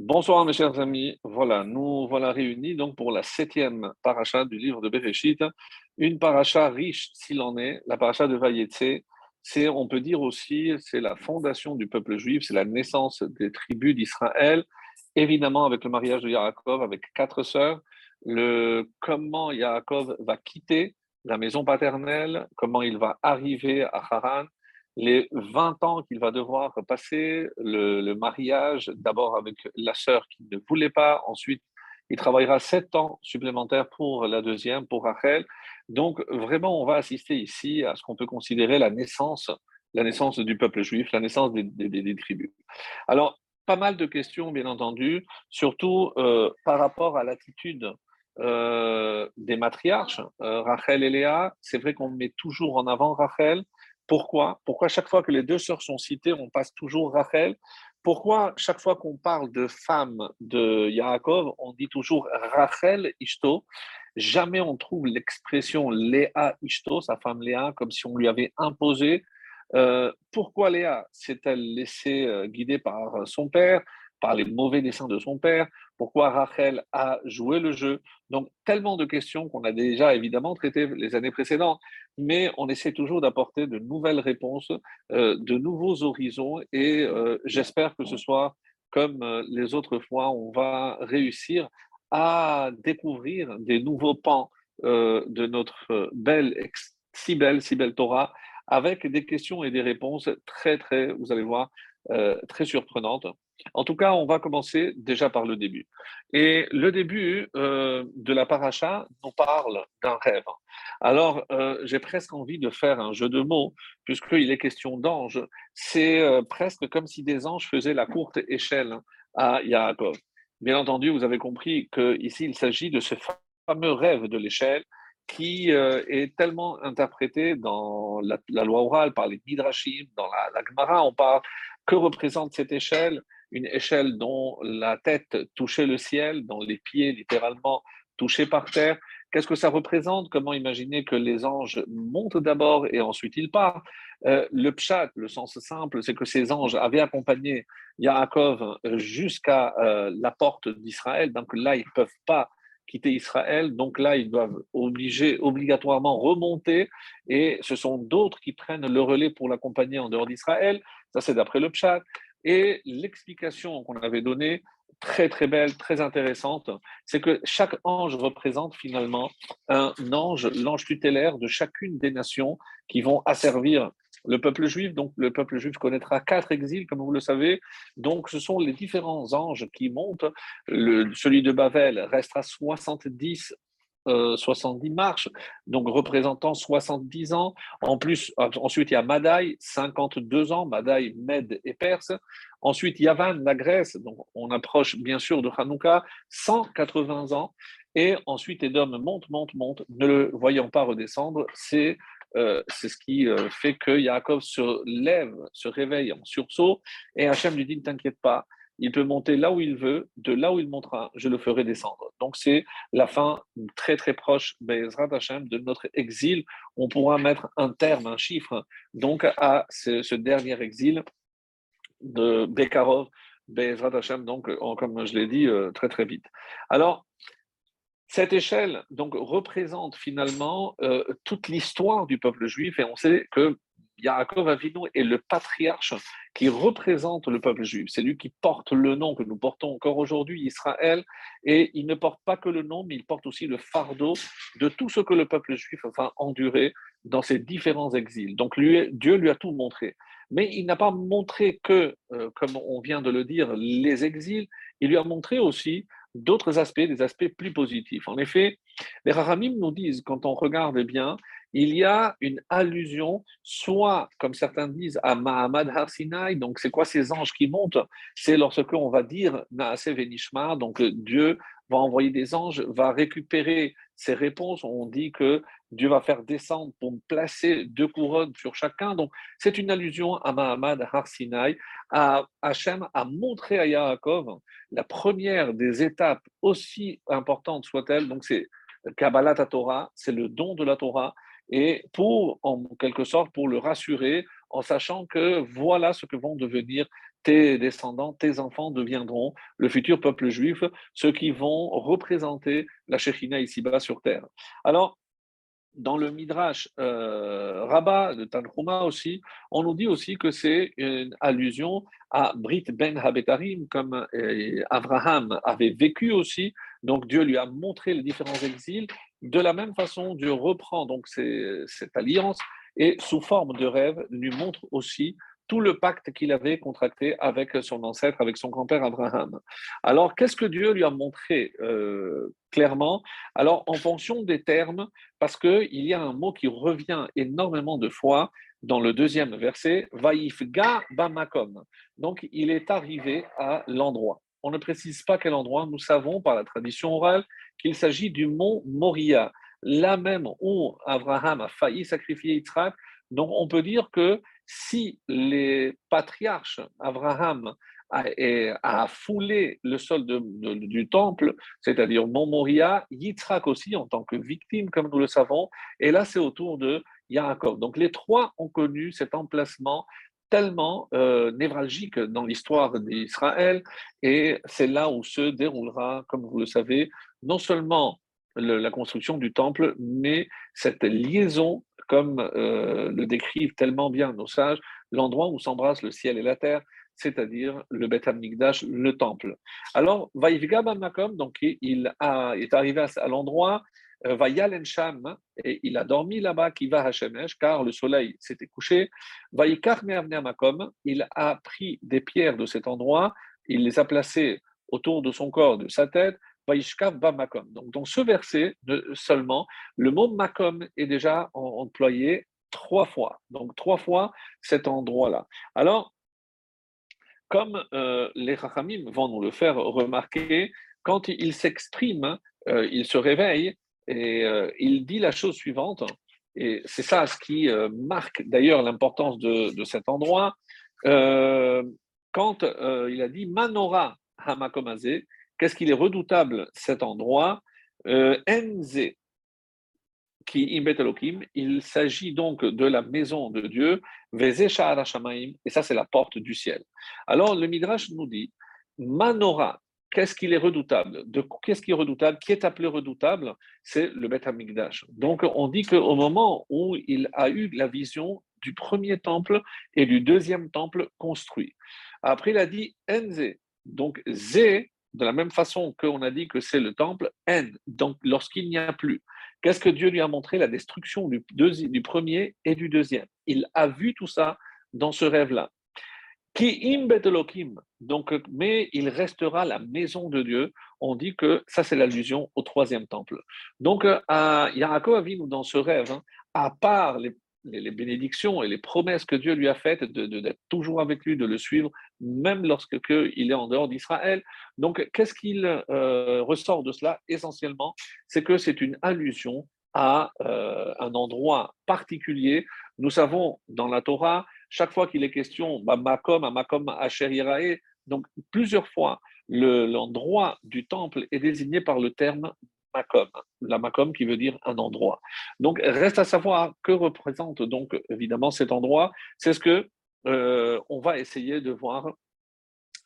Bonsoir mes chers amis, voilà, nous voilà réunis donc pour la septième paracha du livre de Bereshit, une paracha riche s'il en est, la paracha de Vayetse, c'est, on peut dire aussi, c'est la fondation du peuple juif, c'est la naissance des tribus d'Israël, évidemment avec le mariage de Yaakov avec quatre sœurs, le comment Yaakov va quitter la maison paternelle, comment il va arriver à Haran, les 20 ans qu'il va devoir passer, le, mariage, d'abord avec la sœur qui ne voulait pas, ensuite il travaillera 7 ans supplémentaires pour la deuxième, pour Rachel. Donc vraiment, on va assister ici à ce qu'on peut considérer la naissance, la naissance du peuple juif, la naissance des, tribus. Alors, pas mal de questions, bien entendu, surtout euh, par rapport à l'attitude euh, des matriarches, euh, Rachel et Léa. C'est vrai qu'on met toujours en avant Rachel, pourquoi? Pourquoi chaque fois que les deux sœurs sont citées, on passe toujours Rachel? Pourquoi chaque fois qu'on parle de femme de Yaakov, on dit toujours Rachel Ishto? Jamais on trouve l'expression Léa Ishto, sa femme Léa, comme si on lui avait imposé. Euh, pourquoi Léa? S'est-elle laissée euh, guider par son père? Par les mauvais dessins de son père, pourquoi Rachel a joué le jeu. Donc, tellement de questions qu'on a déjà évidemment traitées les années précédentes, mais on essaie toujours d'apporter de nouvelles réponses, euh, de nouveaux horizons, et euh, j'espère que ce soit comme euh, les autres fois, on va réussir à découvrir des nouveaux pans de notre belle, si belle, si belle Torah, avec des questions et des réponses très, très, vous allez voir, très surprenantes. En tout cas, on va commencer déjà par le début. Et le début euh, de la paracha nous parle d'un rêve. Alors, euh, j'ai presque envie de faire un jeu de mots, puisqu'il est question d'anges. C'est euh, presque comme si des anges faisaient la courte échelle à Yaakov. Bien entendu, vous avez compris qu'ici, il s'agit de ce fameux rêve de l'échelle qui est tellement interprété dans la, loi orale, par les Midrashim, dans la, la Gemara, on parle que représente cette échelle une échelle dont la tête touchait le ciel, dont les pieds littéralement touchaient par terre. Qu'est-ce que ça représente? Comment imaginer que les anges montent d'abord et ensuite ils partent? Euh, Le pshat, le sens simple, c'est que ces anges avaient accompagné Yaakov jusqu'à euh, la porte d'Israël. Donc là, ils ne peuvent pas quitter Israël. Donc là, ils doivent obligatoirement remonter et ce sont d'autres qui prennent le relais pour l'accompagner en dehors d'Israël. Ça, c'est d'après le pshat. Et l'explication qu'on avait donnée, très très belle, très intéressante, c'est que chaque ange représente finalement un ange, l'ange tutélaire de chacune des nations qui vont asservir le peuple juif. Donc le peuple juif connaîtra quatre exils, comme vous le savez. Donc ce sont les différents anges qui montent. Le, celui de Babel restera 70 70 euh, marches, donc représentant 70 ans. En plus, ensuite, il y a Madaï, 52 ans, Madaï, Mède et Perse. Ensuite, Yavan, la Grèce, donc on approche bien sûr de Hanouka, 180 ans. Et ensuite, Edom monte, monte, monte, ne le voyant pas redescendre. C'est euh, ce qui euh, fait que Yaakov se lève, se réveille en sursaut, et Hachem lui dit Ne t'inquiète pas, il peut monter là où il veut, de là où il montera, je le ferai descendre. Donc c'est la fin très très proche de notre exil. On pourra mettre un terme, un chiffre, donc à ce, dernier exil de Bekarov, Bezrat Hashem, donc comme je l'ai dit euh, très très vite. Alors, cette échelle donc représente finalement euh, toute l'histoire du peuple juif et on sait que Yaakov Avinu est le patriarche qui représente le peuple juif. C'est lui qui porte le nom que nous portons encore aujourd'hui, Israël, et il ne porte pas que le nom, mais il porte aussi le fardeau de tout ce que le peuple juif va endurer dans ses différents exils. Donc Dieu lui a tout montré. Mais il n'a pas montré que, euh, comme on vient de le dire, les exils, il lui a montré aussi d'autres aspects, des aspects plus positifs. En effet, les Rahamim nous disent, quand on regarde bien, il y a une allusion, soit, comme certains disent, à Mahamad Har donc c'est quoi ces anges qui montent? C'est lorsque on va dire Naase Venishma, donc Dieu va envoyer des anges, va récupérer ces réponses. On dit que Dieu va faire descendre pour placer deux couronnes sur chacun. Donc, c'est une allusion à Mahamad Har à Hachem a montré à Yaakov la première des étapes, aussi importantes soit-elle. Donc, c'est Kabbalah Torah, c'est le don de la Torah et pour, en quelque sorte, pour le rassurer, en sachant que voilà ce que vont devenir tes descendants, tes enfants deviendront le futur peuple juif, ceux qui vont représenter la Shekhina ici-bas sur terre. Alors, dans le Midrash euh, Rabbah de Tanhuma aussi, on nous dit aussi que c'est une allusion à Brit Ben Habetarim, comme euh, Abraham avait vécu aussi. Donc Dieu lui a montré les différents exils. De la même façon, Dieu reprend donc cette alliance et sous forme de rêve lui montre aussi tout le pacte qu'il avait contracté avec son ancêtre, avec son grand-père Abraham. Alors, qu'est-ce que Dieu lui a montré euh, clairement? Alors, en fonction des termes, parce qu'il y a un mot qui revient énormément de fois dans le deuxième verset, Vaifga Bamakom. Donc, il est arrivé à l'endroit. On ne précise pas quel endroit, nous savons par la tradition orale qu'il s'agit du mont Moria, là même où Abraham a failli sacrifier Yitzhak. Donc, on peut dire que si les patriarches, Abraham a, foulé le sol du temple, c'est-à-dire Mont Moria, Yitzhak aussi en tant que victime, comme nous le savons, et là c'est autour de Yaakov. Donc les trois ont connu cet emplacement tellement euh, névralgique dans l'histoire d'Israël, et c'est là où se déroulera, comme vous le savez, non seulement la construction du temple, mais cette liaison, comme euh, le décrivent tellement bien nos sages, l'endroit où s'embrassent le ciel et la terre, c'est-à-dire le Beth Amikdash, le temple. Alors, Vaïvga Makom, donc il, est arrivé à, l'endroit, Vayal Sham, et il a dormi là-bas, qui va Hashemesh, car le soleil s'était couché. Vaïkar Makom, il a pris des pierres de cet endroit, il les a placées autour de son corps, de sa tête, donc, dans ce verset seulement, le mot Makom est déjà employé trois fois. Donc, trois fois cet endroit-là. Alors, comme euh, les Rachamim vont nous le faire remarquer, quand il s'exprime, euh, il se réveille et euh, il dit la chose suivante, et c'est ça ce qui marque d'ailleurs l'importance de, cet endroit. quand il a dit Manora Hamakomazé, Qu'est-ce qu'il est redoutable cet endroit? Euh, Enze, qui il s'agit donc de la maison de Dieu, et ça c'est la porte du ciel. Alors le Midrash nous dit, Manora, qu'est-ce qu'il est redoutable? Qu'est-ce qui est redoutable? Qui est appelé redoutable? C'est le Beth Amikdash. Donc on dit qu'au moment où il a eu la vision du premier temple et du deuxième temple construit. Après il a dit Enze, donc Zé de la même façon qu'on a dit que c'est le temple, N, donc lorsqu'il n'y a plus. Qu'est-ce que Dieu lui a montré? La destruction du premier et du deuxième. Il a vu tout ça dans ce rêve-là. Qui donc, mais il restera la maison de Dieu. On dit que ça, c'est l'allusion au troisième temple. Donc, à Yaakov nous dans ce rêve, hein, à part les bénédictions et les promesses que Dieu lui a faites d'être toujours avec lui, de le suivre, même lorsque il est en dehors d'Israël. Donc, qu'est-ce qu'il euh, ressort de cela Essentiellement, c'est que c'est une allusion à euh, un endroit particulier. Nous savons dans la Torah, chaque fois qu'il est question, bah, Makom, Makom, Asher Yirae, donc plusieurs fois, l'endroit du temple est désigné par le terme Makom, la Makom qui veut dire un endroit. Donc reste à savoir que représente donc évidemment cet endroit. C'est ce que euh, on va essayer de voir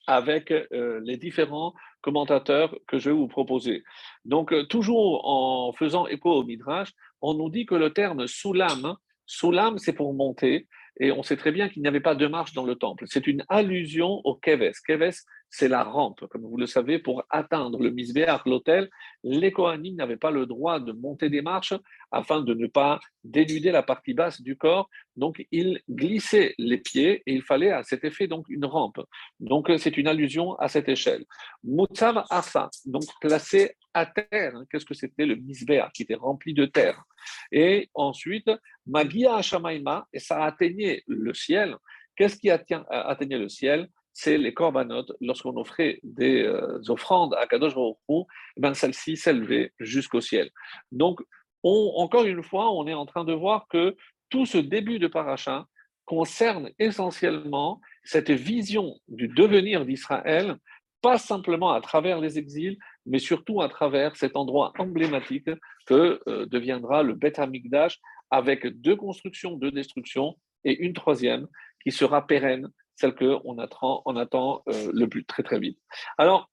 avec euh, les différents commentateurs que je vais vous proposer. Donc euh, toujours en faisant écho au Midrash, on nous dit que le terme soulam, soulam c'est pour monter, et on sait très bien qu'il n'y avait pas de marche dans le temple. C'est une allusion au Keves. Keves, c'est la rampe. Comme vous le savez, pour atteindre le Misbéach, l'hôtel, les Kohanim n'avaient pas le droit de monter des marches afin de ne pas dénuder la partie basse du corps. Donc, ils glissaient les pieds et il fallait à cet effet donc une rampe. Donc, c'est une allusion à cette échelle. Mutsav Asa, donc placé à terre. Qu'est-ce que c'était le Misbéach qui était rempli de terre? Et ensuite, Magia Hashamaima, et ça atteignait le ciel. Qu'est-ce qui atteignait le ciel? C'est les corbanotes, lorsqu'on offrait des euh, offrandes à Kadosh Baruch eh ben celles-ci s'élevaient jusqu'au ciel. Donc, encore une fois, on est en train de voir que tout ce début de paracha concerne essentiellement cette vision du devenir d'Israël, pas simplement à travers les exils, mais surtout à travers cet endroit emblématique que euh, deviendra le Beth Amikdash avec deux constructions, deux destructions, et une troisième qui sera pérenne, celle qu'on attend, on attend le plus très très vite. Alors,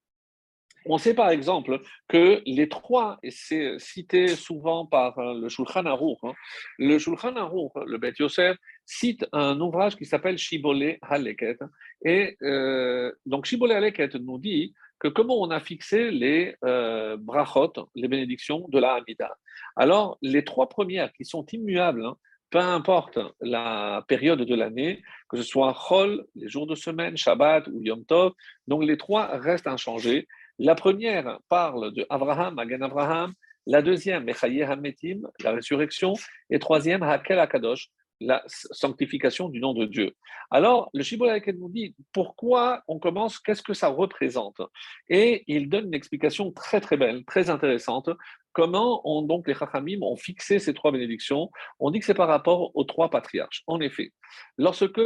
on sait par exemple que les trois, et c'est cité souvent par euh, le Shulchan Aruch, hein, le Shulchan Aruch, le Bet Yosef, cite un ouvrage qui s'appelle Shibboleh Haleket. Et euh, donc Shibboleh Haleket nous dit que comment on a fixé les euh, brachot, les bénédictions de la Hamida. Alors, les trois premières qui sont immuables, hein, peu importe la période de l'année, que ce soit Chol, les jours de semaine, Shabbat ou Yom Tov, donc les trois restent inchangés. La première parle de Abraham, Magan Abraham. La deuxième, Mechaye Hametim, la résurrection. Et troisième, Hakel Akadosh, la sanctification du nom de Dieu. Alors, le Shibboleth nous dit pourquoi on commence, qu'est-ce que ça représente? Et il donne une explication très très belle, très intéressante. Comment ont donc les Chachamim ont fixé ces trois bénédictions? On dit que c'est par rapport aux trois patriarches. En effet, lorsque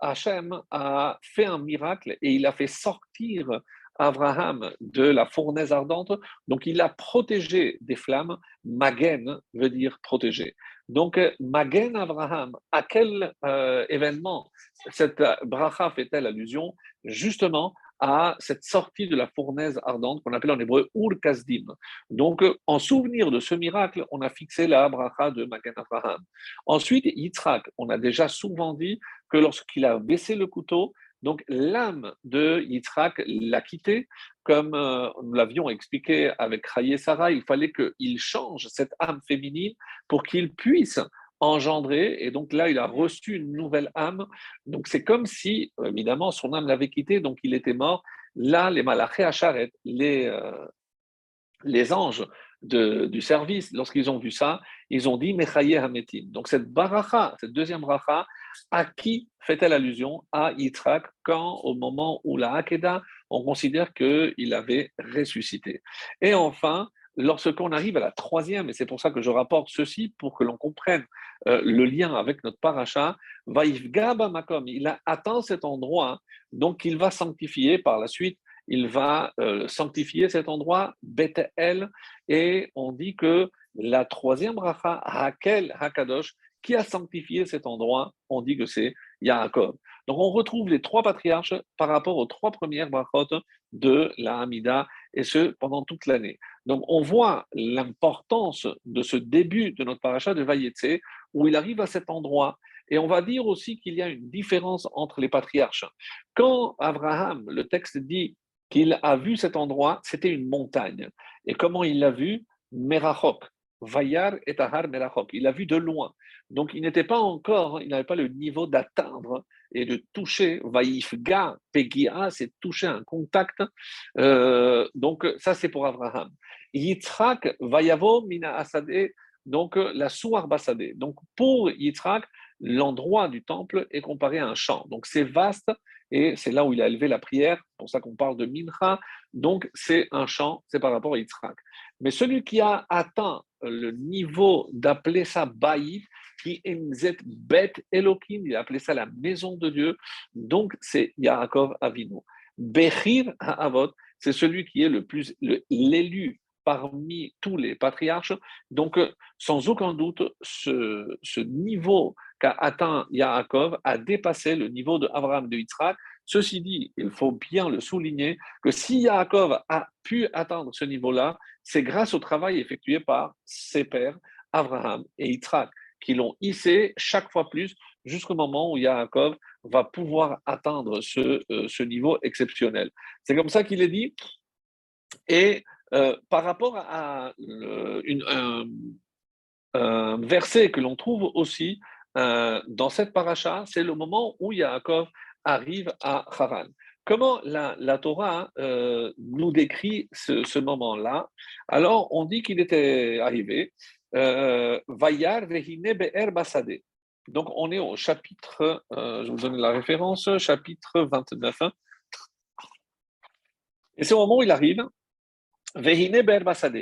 Hachem a fait un miracle et il a fait sortir Abraham de la fournaise ardente, donc il a protégé des flammes. Magen veut dire protéger. Donc, Magen Abraham, à quel euh, événement cette bracha fait-elle allusion? Justement à cette sortie de la fournaise ardente qu'on appelle en hébreu Ur Kasdim. Donc, en souvenir de ce miracle, on a fixé la bracha de Magen Abraham. Ensuite, Yitzhak, on a déjà souvent dit que lorsqu'il a baissé le couteau, donc l'âme de Yitzhak l'a quitté, comme euh, nous l'avions expliqué avec Chaye Sarah, il fallait qu'il change cette âme féminine pour qu'il puisse engendrer, et donc là, il a reçu une nouvelle âme. Donc c'est comme si, évidemment, son âme l'avait quitté, donc il était mort. Là, les malachés Acharet, les, euh, les anges du service, lorsqu'ils ont vu ça, ils ont dit Mechaye Hametim. Donc cette baracha, cette deuxième baracha, à qui fait-elle allusion? À Yitzhak, quand au moment où la Hakeda, on considère qu'il avait ressuscité. Et enfin, lorsqu'on arrive à la troisième, et c'est pour ça que je rapporte ceci, pour que l'on comprenne euh, le lien avec notre paracha, Vaïfgaba Makom, il a atteint cet endroit, donc il va sanctifier par la suite il va euh, sanctifier cet endroit, Bethel, et on dit que la troisième bracha, Hakel Hakadosh, qui a sanctifié cet endroit, on dit que c'est Yaakov. Donc on retrouve les trois patriarches par rapport aux trois premières brachot de la Hamida, et ce pendant toute l'année. Donc on voit l'importance de ce début de notre paracha de Vayetse, où il arrive à cet endroit, et on va dire aussi qu'il y a une différence entre les patriarches. Quand Abraham, le texte dit qu'il a vu cet endroit, c'était une montagne. Et comment il l'a vu? Merachok. Vayar et Tahar Merachok. Il l'a vu de loin. Donc il n'était pas encore, il n'avait pas le niveau d'atteindre et de toucher. Vaïfga, Pegia, c'est toucher un contact. Euh, donc ça, c'est pour Abraham. Yitzhak, Vayavo, Mina Asade, donc la Souar Basade. Donc pour Yitzhak, l'endroit du temple est comparé à un champ. Donc c'est vaste et c'est là où il a élevé la prière, pour ça qu'on parle de Mincha, donc c'est un chant, c'est par rapport à Yitzhak. Mais celui qui a atteint le niveau d'appeler ça Baïf, qui est Bet Elohim, il a appelé ça la maison de Dieu, donc c'est Yaakov Avinu. Bechir Ha'avot, c'est celui qui est le plus l'élu parmi tous les patriarches. Donc, sans aucun doute, ce, ce niveau qu'a atteint Yaakov a dépassé le niveau de Abraham de Yitzhak. Ceci dit, il faut bien le souligner que si Yaakov a pu atteindre ce niveau-là, c'est grâce au travail effectué par ses pères, Abraham et Yitzhak, qui l'ont hissé chaque fois plus jusqu'au moment où Yaakov va pouvoir atteindre ce, euh, ce niveau exceptionnel. C'est comme ça qu'il est dit. Et euh, par rapport à un, verset que l'on trouve aussi euh, dans cette paracha, c'est le moment où Yaakov arrive à Haran. Comment la, Torah euh, nous décrit ce, moment-là? Alors, on dit qu'il était arrivé, Vayar. Donc, on est au chapitre, je vous donne la référence, chapitre 29. Et c'est au moment où il arrive,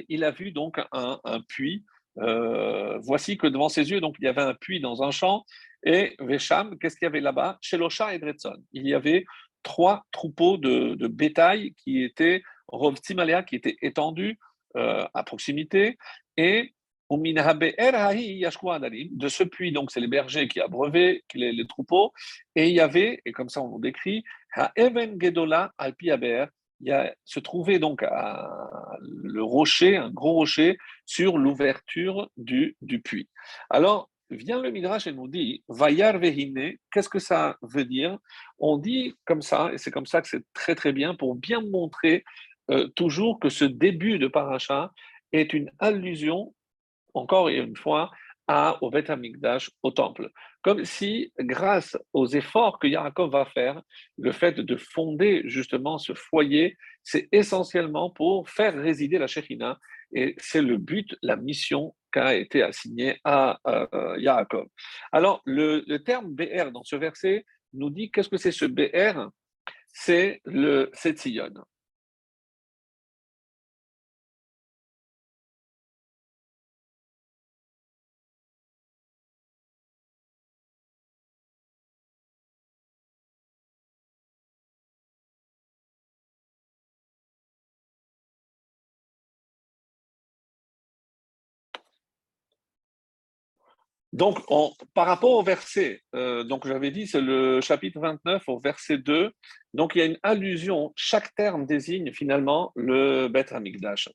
il a vu donc un, puits. Euh, voici que devant ses yeux, donc il y avait un puits dans un champ. Et Vesham, qu'est-ce qu'il y avait là-bas? Chez Losha et. Il y avait trois troupeaux de, bétail qui étaient Rovtimalea, qui étaient étendus euh, à proximité. Et De ce puits, donc, c'est les bergers qui abreuvaient les, troupeaux. Et il y avait, et comme ça on décrit, Even Gedola Alpiaber, il y a, se trouvait donc le rocher, un gros rocher, sur l'ouverture du, du puits. Alors, vient le Midrash et nous dit Vayar Vehine, qu'est-ce que ça veut dire? On dit comme ça, et c'est comme ça que c'est très très bien, pour bien montrer euh, toujours que ce début de Paracha est une allusion, encore une fois, à, au Beth Amikdash, au temple. Comme si, grâce aux efforts que Yaakov va faire, le fait de fonder justement ce foyer, c'est essentiellement pour faire résider la Shekhinah, et c'est le but, la mission qu'a été assignée à euh, Yaakov. Alors, le, terme BR dans ce verset nous dit qu'est-ce que c'est ce BR C'est le Sion. Donc, par rapport au verset, euh, donc j'avais dit, c'est le chapitre 29 au verset 2. Donc, il y a une allusion. Chaque terme désigne finalement le Bet Hamikdash.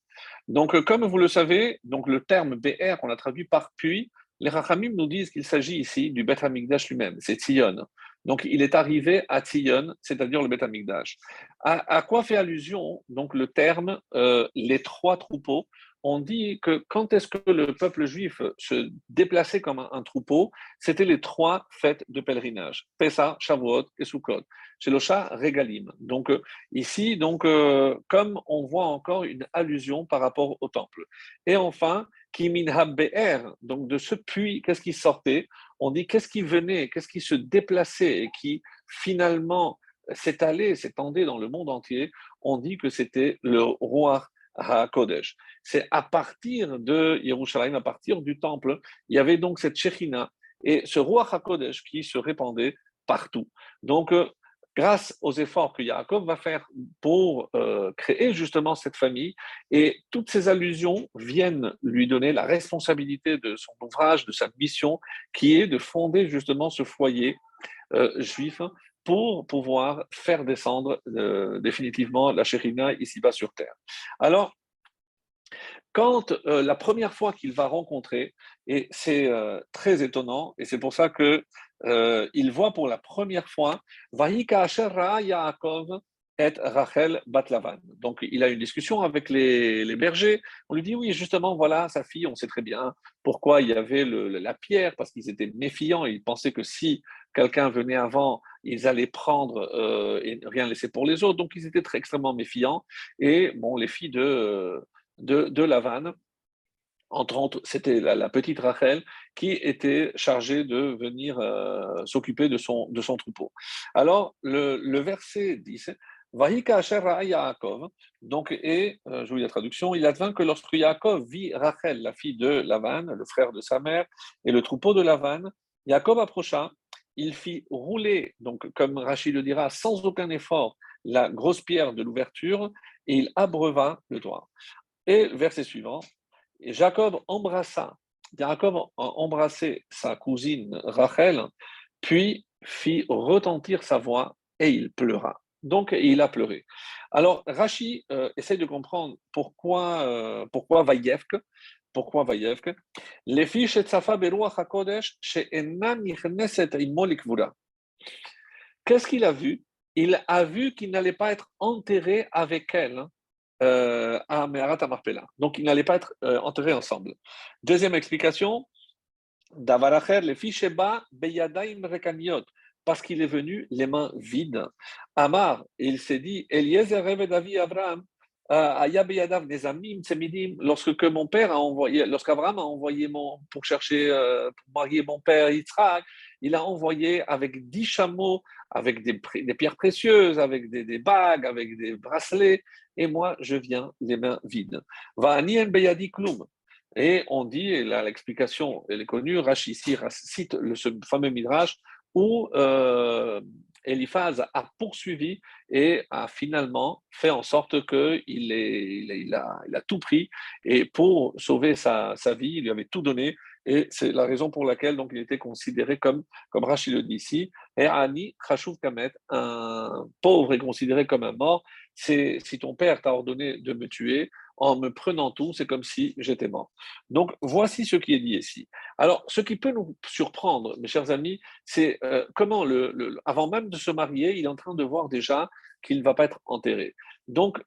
Donc, euh, comme vous le savez, donc le terme BR, on l'a traduit par puis. Les Rachamim nous disent qu'il s'agit ici du Bet Hamikdash lui-même. C'est Tzion. Donc, il est arrivé à Tzion, c'est-à-dire le Bet Hamikdash. À, quoi fait allusion donc le terme euh, les trois troupeaux on dit que quand est-ce que le peuple juif se déplaçait comme un, troupeau, c'était les trois fêtes de pèlerinage, Pessah, Shavuot et Sukkot. Chez le chat, Regalim. Donc euh, ici, donc, euh, comme on voit encore une allusion par rapport au temple. Et enfin, Kimin Be'er, donc de ce puits, qu'est-ce qui sortait? On dit qu'est-ce qui venait, qu'est-ce qui se déplaçait et qui finalement s'étalait, s'étendait dans le monde entier? On dit que c'était le roi HaKodesh. C'est à partir de Yerushalayim, à partir du temple, il y avait donc cette Shechina et ce roi HaKodesh qui se répandait partout. Donc, euh, grâce aux efforts que Yaakov va faire pour euh, créer justement cette famille, et toutes ces allusions viennent lui donner la responsabilité de son ouvrage, de sa mission, qui est de fonder justement ce foyer euh, juif pour pouvoir faire descendre euh, définitivement la Chérina ici-bas sur terre. Alors, quand euh, la première fois qu'il va rencontrer, et c'est euh, très étonnant, et c'est pour ça que il voit pour la première fois Vahika Yaakov et Rachel Batlavan. Donc, il a une discussion avec les, bergers. On lui dit Oui, justement, voilà, sa fille, on sait très bien pourquoi il y avait la pierre, parce qu'ils étaient méfiants. Ils pensaient que si quelqu'un venait avant, ils allaient prendre euh, et rien laisser pour les autres. Donc, ils étaient très extrêmement méfiants. Et bon, les filles de, de, de Lavanne, c'était la, petite Rachel qui était chargée de venir euh, s'occuper de son, de son troupeau. Alors, le, le verset 10, Vahika Yaakov, donc, et, euh, je vous lis la traduction, il advint que lorsque Yaakov vit Rachel, la fille de Lavan, le frère de sa mère, et le troupeau de Lavan, Yaakov approcha il fit rouler, donc comme Rachid le dira, sans aucun effort, la grosse pierre de l'ouverture et il abreuva le toit. Et verset suivant, Jacob embrassa, Jacob embrassé sa cousine Rachel, puis fit retentir sa voix et il pleura. Donc, il a pleuré. Alors, Rachi euh, essaie de comprendre pourquoi, euh, pourquoi Vaïevk, pourquoi Vayevke? Les Beruach HaKodesh, chez Imolikvura. Qu'est-ce qu'il a vu? Il a vu qu'il n'allait pas être enterré avec elle euh, à Meharat Amarpela. Donc, il n'allait pas être euh, enterré ensemble. Deuxième explication, Davaracher, les filles Sheba Beyadaim Rekaniot parce qu'il est venu les mains vides. Amar, il s'est dit, Eliezer David Abraham, lorsque mon père a envoyé, lorsqu'Abraham a envoyé mon, pour chercher, euh, pour marier mon père Yitzhak, il a envoyé avec dix chameaux, avec des, des pierres précieuses, avec des, des, bagues, avec des bracelets, et moi je viens les mains vides. Et on dit, et l'explication elle est connue, Rashi ici cite le, fameux midrash où euh, Eliphaz a poursuivi et a finalement fait en sorte qu'il il, a, tout pris. Et pour sauver sa, vie, il lui avait tout donné. Et c'est la raison pour laquelle donc, il était considéré comme, comme Rachid le dit ici, et Ani Khashouf Kamet, un pauvre est considéré comme un mort. C'est si ton père t'a ordonné de me tuer, en me prenant tout, c'est comme si j'étais mort. Donc voici ce qui est dit ici. Alors, ce qui peut nous surprendre, mes chers amis, c'est euh, comment, le, avant même de se marier, il est en train de voir déjà qu'il ne va pas être enterré. Donc,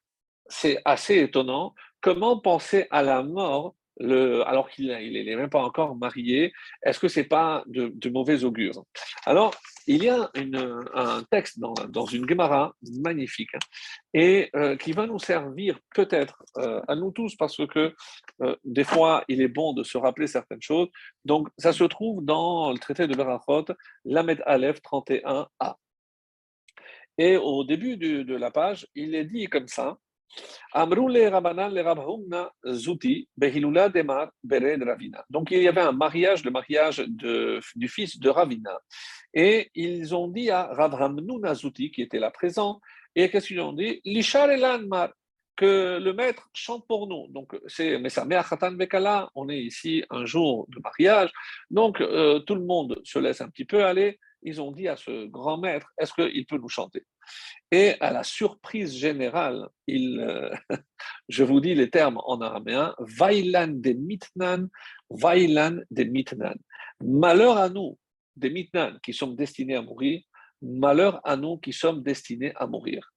c'est assez étonnant. Comment penser à la mort alors qu'il n'est même pas encore marié, est-ce que ce n'est pas de, mauvais augure? Alors, il y a un texte dans, une Gemara magnifique hein, et euh, qui va nous servir peut-être euh, à nous tous parce que euh, des fois, il est bon de se rappeler certaines choses. Donc, ça se trouve dans le traité de Berachot, Lamed Aleph 31a. Et au début de la page, il est dit comme ça donc il y avait un mariage, le mariage du fils de Ravina. Et ils ont dit à Rav Zuti, qui était là présent, et qu'est-ce qu'ils ont dit? Lishar que le maître chante pour nous. Donc, c'est ça, Khatan Bekala, on est ici un jour de mariage, donc euh, tout le monde se laisse un petit peu aller. Ils ont dit à ce grand maître, est-ce qu'il peut nous chanter? Et à la surprise générale, il, euh, je vous dis les termes en araméen, Vailan de Mitnan, Vailan de Mitnan. Malheur à nous, des Mitnan, qui sommes destinés à mourir, malheur à nous qui sommes destinés à mourir.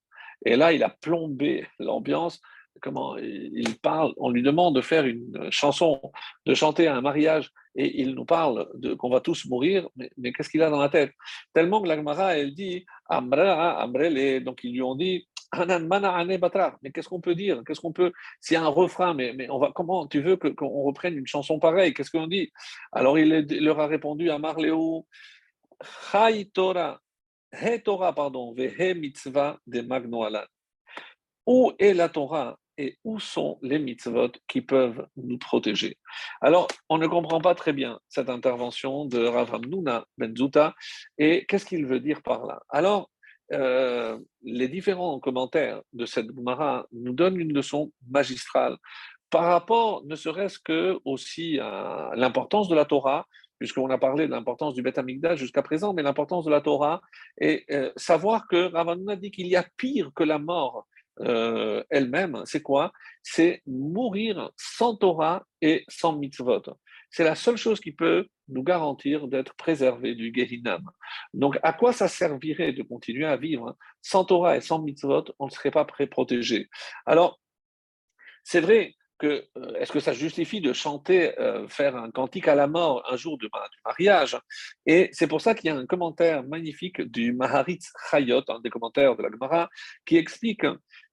Et là, il a plombé l'ambiance comment il parle, on lui demande de faire une chanson, de chanter un mariage, et il nous parle qu'on va tous mourir, mais, qu'est-ce qu'il a dans la tête? Tellement que l'Agmara, elle dit, donc ils lui ont dit, mais qu'est-ce qu'on peut dire? Qu'est-ce qu'on peut C'est un refrain, mais, on va comment Tu veux qu'on reprenne une chanson pareille? Qu'est-ce qu'on dit? Alors il, leur a répondu à Marléo, Torah, He Torah, pardon, Vehe mitzvah de Magnoalan. Où est la Torah et où sont les mitzvot qui peuvent nous protéger. Alors, on ne comprend pas très bien cette intervention de Rav Nuna Benzuta et qu'est-ce qu'il veut dire par là? Alors, euh, les différents commentaires de cette Gemara nous donnent une leçon magistrale par rapport ne serait-ce que aussi à l'importance de la Torah, puisqu'on a parlé de l'importance du Beth jusqu'à présent, mais l'importance de la Torah, et euh, savoir que Rav dit qu'il y a pire que la mort euh, elle-même, c'est quoi? C'est mourir sans Torah et sans mitzvot. C'est la seule chose qui peut nous garantir d'être préservés du Gehinam. Donc, à quoi ça servirait de continuer à vivre sans Torah et sans mitzvot? On ne serait pas pré-protégé. Alors, c'est vrai que, euh, est-ce que ça justifie de chanter, euh, faire un cantique à la mort un jour du, mariage? Et c'est pour ça qu'il y a un commentaire magnifique du Maharitz Chayot, un des commentaires de la Gemara, qui explique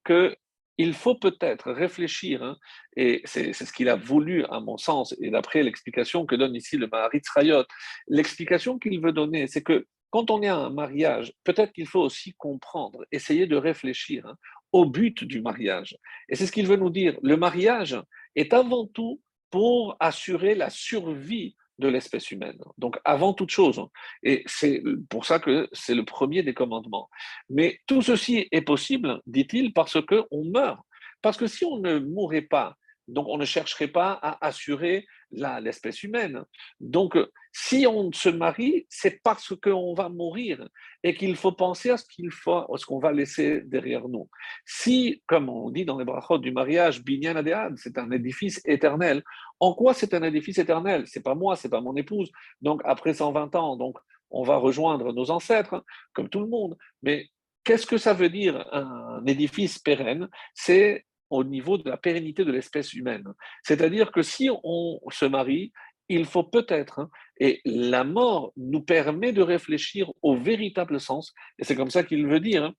qu'il faut peut-être réfléchir, hein, et c'est ce qu'il a voulu à mon sens, et d'après l'explication que donne ici le Maharit Rayot, l'explication qu'il veut donner, c'est que quand on est à un mariage, peut-être qu'il faut aussi comprendre, essayer de réfléchir hein, au but du mariage. Et c'est ce qu'il veut nous dire. Le mariage est avant tout pour assurer la survie l'espèce humaine. Donc avant toute chose. Et c'est pour ça que c'est le premier des commandements. Mais tout ceci est possible, dit-il, parce qu'on meurt. Parce que si on ne mourrait pas, donc on ne chercherait pas à assurer l'espèce humaine. Donc si on se marie, c'est parce qu'on va mourir et qu'il faut penser à ce qu'il faut, à ce qu'on va laisser derrière nous. Si, comme on dit dans les brachot du mariage, binyan c'est un édifice éternel. En quoi c'est un édifice éternel? C'est pas moi, c'est pas mon épouse. Donc après 120 ans, donc on va rejoindre nos ancêtres, comme tout le monde. Mais qu'est-ce que ça veut dire un édifice pérenne? C'est au niveau de la pérennité de l'espèce humaine. C'est-à-dire que si on se marie, il faut peut-être, hein, et la mort nous permet de réfléchir au véritable sens, et c'est comme ça qu'il veut dire, hein,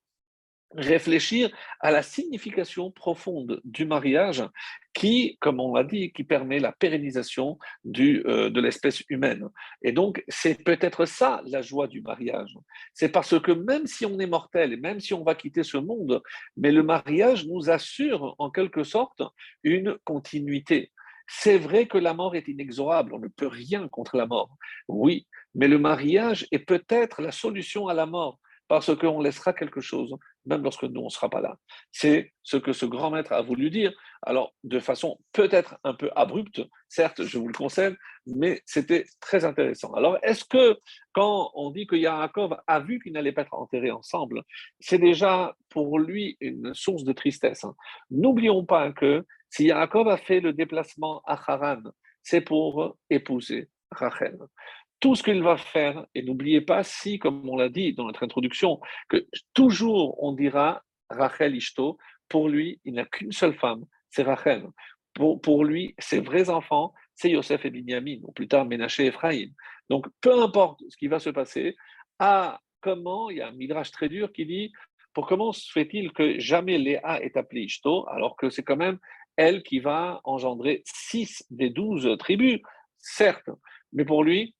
réfléchir à la signification profonde du mariage qui, comme on l'a dit, qui permet la pérennisation euh, de l'espèce humaine. Et donc, c'est peut-être ça la joie du mariage. C'est parce que même si on est mortel et même si on va quitter ce monde, mais le mariage nous assure en quelque sorte une continuité. C'est vrai que la mort est inexorable, on ne peut rien contre la mort. Oui, mais le mariage est peut-être la solution à la mort parce qu'on laissera quelque chose, même lorsque nous, on ne sera pas là. C'est ce que ce grand maître a voulu dire. Alors, de façon peut-être un peu abrupte, certes, je vous le concède, mais c'était très intéressant. Alors, est-ce que quand on dit que Yaakov a vu qu'ils n'allaient pas être enterrés ensemble, c'est déjà pour lui une source de tristesse. Hein. N'oublions pas que si Yaakov a fait le déplacement à Haran, c'est pour épouser Rachel tout ce qu'il va faire, et n'oubliez pas, si, comme on l'a dit dans notre introduction, que toujours on dira Rachel Ishto, pour lui, il n'a qu'une seule femme, c'est Rachel. Pour, pour lui, ses vrais enfants, c'est Yosef et Binyamin, ou plus tard Ménaché et Ephraïm. Donc, peu importe ce qui va se passer, à comment, il y a un midrash très dur qui dit, pour comment se fait-il que jamais Léa est appelée Ishto, alors que c'est quand même elle qui va engendrer six des douze tribus, certes, mais pour lui,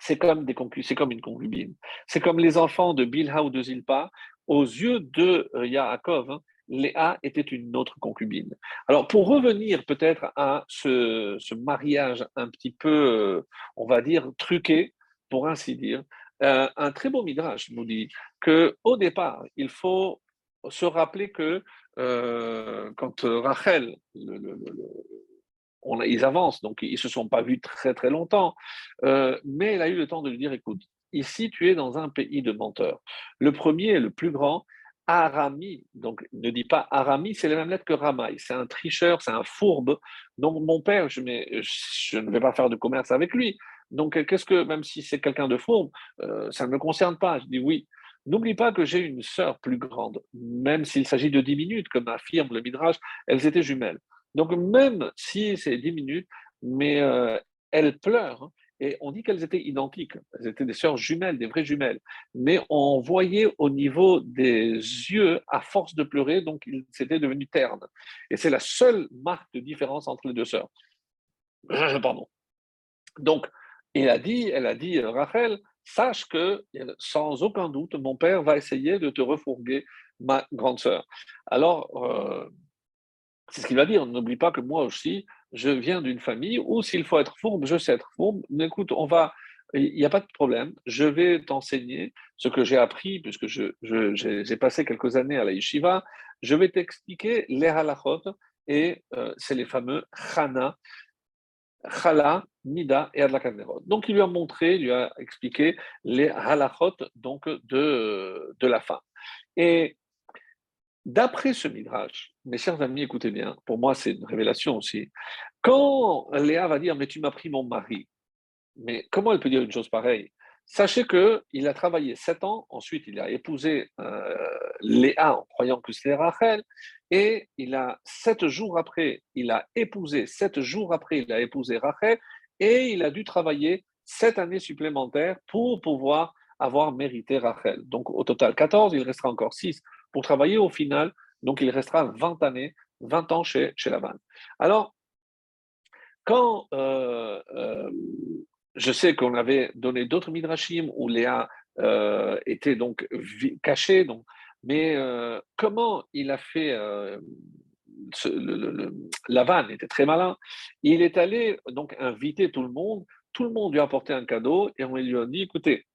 c'est comme, des c'est comme une concubine. C'est comme les enfants de Bilha ou de Zilpa. Aux yeux de euh, Yaakov, hein, Léa était une autre concubine. Alors, pour revenir peut-être à ce, mariage un petit peu, euh, on va dire, truqué, pour ainsi dire, euh, un très beau midrash nous dit qu'au départ, il faut se rappeler que quand Rachel, le, ils avancent, donc ils ne se sont pas vus très très longtemps. Euh, mais elle a eu le temps de lui dire, écoute, ici tu es dans un pays de menteurs. Le premier, le plus grand, Arami, donc ne dis pas Arami, c'est la même lettre que Ramaï. C'est un tricheur, c'est un fourbe. Donc mon père, je, ne vais pas faire de commerce avec lui. Donc qu'est-ce que, même si c'est quelqu'un de fourbe, euh, ça ne me concerne pas. Je dis oui. N'oublie pas que j'ai une sœur plus grande, même s'il s'agit de 10 minutes, comme affirme le Midrash, elles étaient jumelles. Donc même si c'est 10 minutes, mais euh, elles pleurent. Hein, et on dit qu'elles étaient identiques. Elles étaient des sœurs jumelles, des vraies jumelles. Mais on voyait au niveau des yeux, à force de pleurer, donc ils s'étaient devenus ternes. Et c'est la seule marque de différence entre les deux sœurs. Pardon. Donc, il a dit, elle a dit, Rachel, sache que sans aucun doute, mon père va essayer de te refourguer ma grande sœur. Alors, euh, c'est ce qu'il va dire. N'oublie pas que moi aussi, je viens d'une famille où s'il faut être fourbe, je sais être fourbe. Mais écoute, on va, il n'y a pas de problème. Je vais t'enseigner ce que j'ai appris, puisque j'ai je, passé quelques années à la yeshiva. Je vais t'expliquer les halachot, et euh, c'est les fameux chana, nida et. Donc il lui a montré, lui a expliqué les halachot donc de, de la femme. Et D'après ce midrash, mes chers amis, écoutez bien, pour moi c'est une révélation aussi. Quand Léa va dire Mais tu m'as pris mon mari, mais comment elle peut dire une chose pareille? Sachez qu'il a travaillé sept ans, ensuite il a épousé euh, Léa en croyant que c'était Rachel, et il a sept jours après, il a épousé, sept jours après, il a épousé Rachel, et il a dû travailler sept années supplémentaires pour pouvoir avoir mérité Rachel. Donc au total 14, il restera encore 6 pour travailler au final. Donc, il restera 20 années, 20 ans chez, chez Laban. Alors, quand euh, euh, je sais qu'on avait donné d'autres midrashim où Léa euh, était donc cachée, donc, mais comment il a fait Lavan était très malin. Il est allé donc inviter tout le monde. Tout le monde lui a apporté un cadeau et on lui a dit écoutez,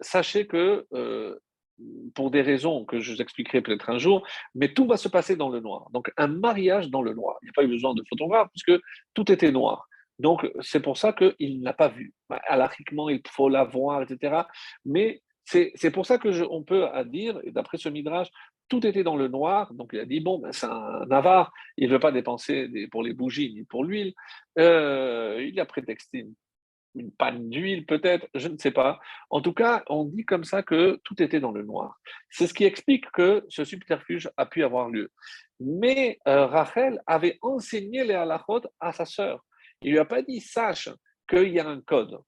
sachez que pour des raisons que je vous expliquerai peut-être un jour, mais tout va se passer dans le noir. Donc un mariage dans le noir. Il n'y a pas eu besoin de photographe puisque tout était noir. Donc c'est pour ça qu'il n'a pas vu. Bah, Alachiquement, il faut la voir, etc. Mais c'est pour ça que on peut dire, d'après ce midrash, tout était dans le noir. Donc il a dit bon, ben, c'est un avare, il ne veut pas dépenser pour les bougies ni pour l'huile. Euh, il a prétexté une panne d'huile peut-être, je ne sais pas. En tout cas, on dit comme ça que tout était dans le noir. C'est ce qui explique que ce subterfuge a pu avoir lieu. Mais euh, Rachel avait enseigné les halachot à sa sœur. Il lui a pas dit sache qu'il y a un code.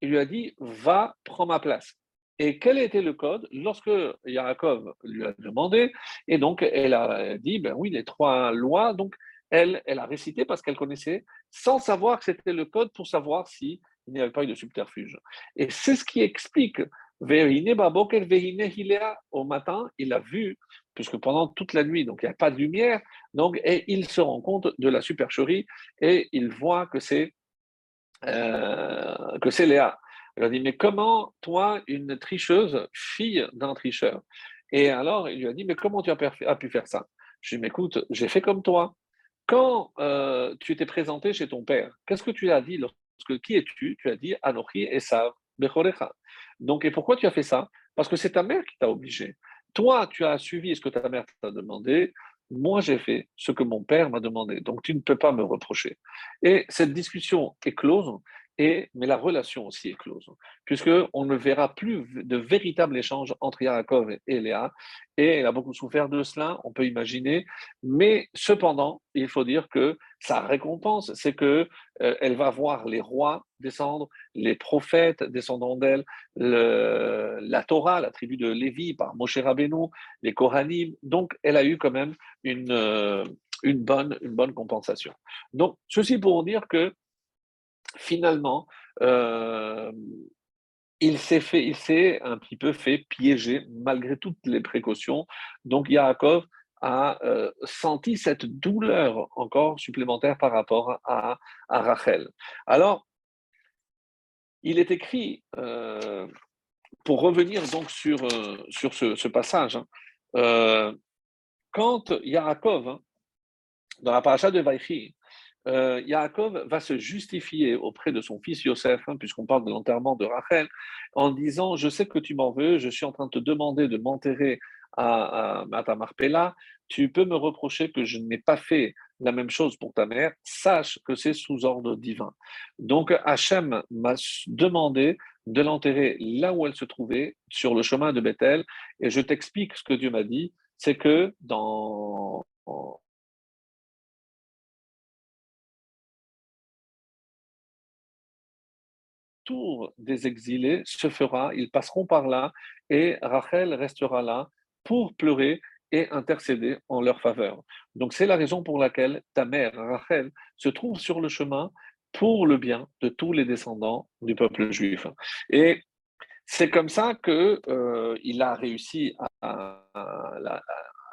Il lui a dit va, prends ma place. Et quel était le code? Lorsque Yaakov lui a demandé, et donc elle a dit ben oui, les trois lois, donc elle, elle a récité parce qu'elle connaissait, sans savoir que c'était le code pour savoir si il n'y avait pas eu de subterfuge. Et c'est ce qui explique au matin, il a vu, puisque pendant toute la nuit, donc il n'y a pas de lumière, donc, et il se rend compte de la supercherie et il voit que c'est euh, que c'est Léa. Il a dit, mais comment, toi, une tricheuse, fille d'un tricheur? Et alors, il lui a dit, mais comment tu as pu faire ça? Je lui ai dit, écoute, j'ai fait comme toi. Quand euh, tu t'es présenté chez ton père, qu'est-ce que tu as dit lorsque, Qui es-tu? Tu as dit, Anochi Esav Bechorecha. Donc, et pourquoi tu as fait ça? Parce que c'est ta mère qui t'a obligé. Toi, tu as suivi ce que ta mère t'a demandé. Moi, j'ai fait ce que mon père m'a demandé. Donc, tu ne peux pas me reprocher. Et cette discussion est close mais la relation aussi est close, puisqu'on ne verra plus de véritable échange entre Yaakov et Léa, et elle a beaucoup souffert de cela, on peut imaginer, mais cependant, il faut dire que sa récompense, c'est que euh, elle va voir les rois descendre, les prophètes descendant d'elle, la Torah, la tribu de Lévi par Moshe Rabbeinu, les Kohanim, donc elle a eu quand même une, euh, une, bonne, une bonne compensation. Donc, ceci pour dire que finalement, euh, il s'est fait, il s'est un petit peu fait piéger malgré toutes les précautions. Donc Yaakov a euh, senti cette douleur encore supplémentaire par rapport à, Rachel. Alors, il est écrit, euh, pour revenir donc sur, sur ce, passage, hein, quand Yaakov, hein, dans la paracha de Vaïchi, euh, Yaakov va se justifier auprès de son fils Yosef, hein, puisqu'on parle de l'enterrement de Rachel, en disant Je sais que tu m'en veux, je suis en train de te demander de m'enterrer à, à, à tu peux me reprocher que je n'ai pas fait la même chose pour ta mère, sache que c'est sous ordre divin. Donc Hachem m'a demandé de l'enterrer là où elle se trouvait, sur le chemin de Bethel, et je t'explique ce que Dieu m'a dit, c'est que dans des exilés se fera, ils passeront par là et Rachel restera là pour pleurer et intercéder en leur faveur. Donc c'est la raison pour laquelle ta mère, Rachel, se trouve sur le chemin pour le bien de tous les descendants du peuple juif. Et c'est comme ça qu'il euh, il a réussi à,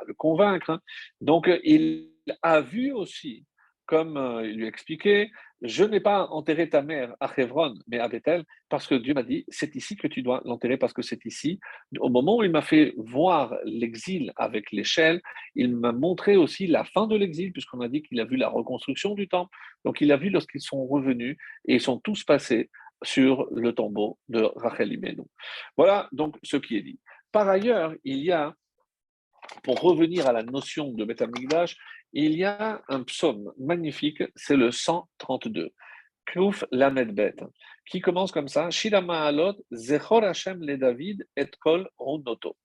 le convaincre. Donc il a vu aussi, comme euh, il lui expliquait, je n'ai pas enterré ta mère à Hebron, mais à Bethel, parce que Dieu m'a dit, c'est ici que tu dois l'enterrer, parce que c'est ici. Au moment où il m'a fait voir l'exil avec l'échelle, il m'a montré aussi la fin de l'exil, puisqu'on a dit qu'il a vu la reconstruction du temple. Donc il a vu lorsqu'ils sont revenus, et ils sont tous passés sur le tombeau de Rachel Imenu. Voilà donc ce qui est dit. Par ailleurs, il y a, pour revenir à la notion de Beth il y a un psaume magnifique, c'est le 132, Klouf Lamed Bet, qui commence comme ça Shidama Alot, Zechor Hashem le David et Kol Runoto.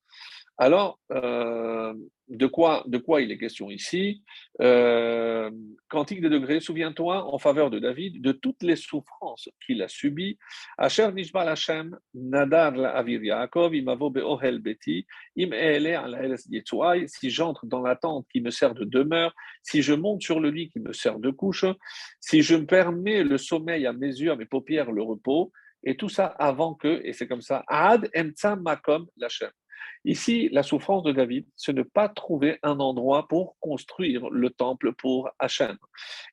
Alors, euh, de, quoi, il est question ici? Euh, Cantique des degrés, souviens-toi en faveur de David de toutes les souffrances qu'il a subies. Asher Nadar Avir Yaakov, Imavo Beti, Im Ala si j'entre dans la tente qui me sert de demeure, si je monte sur le lit qui me sert de couche, si je me permets le sommeil à mes yeux, à mes paupières, le repos, et tout ça avant que, et c'est comme ça, Ad Emtsa Makom Lachem Ici, la souffrance de David, c'est ne pas trouver un endroit pour construire le temple pour Hachem.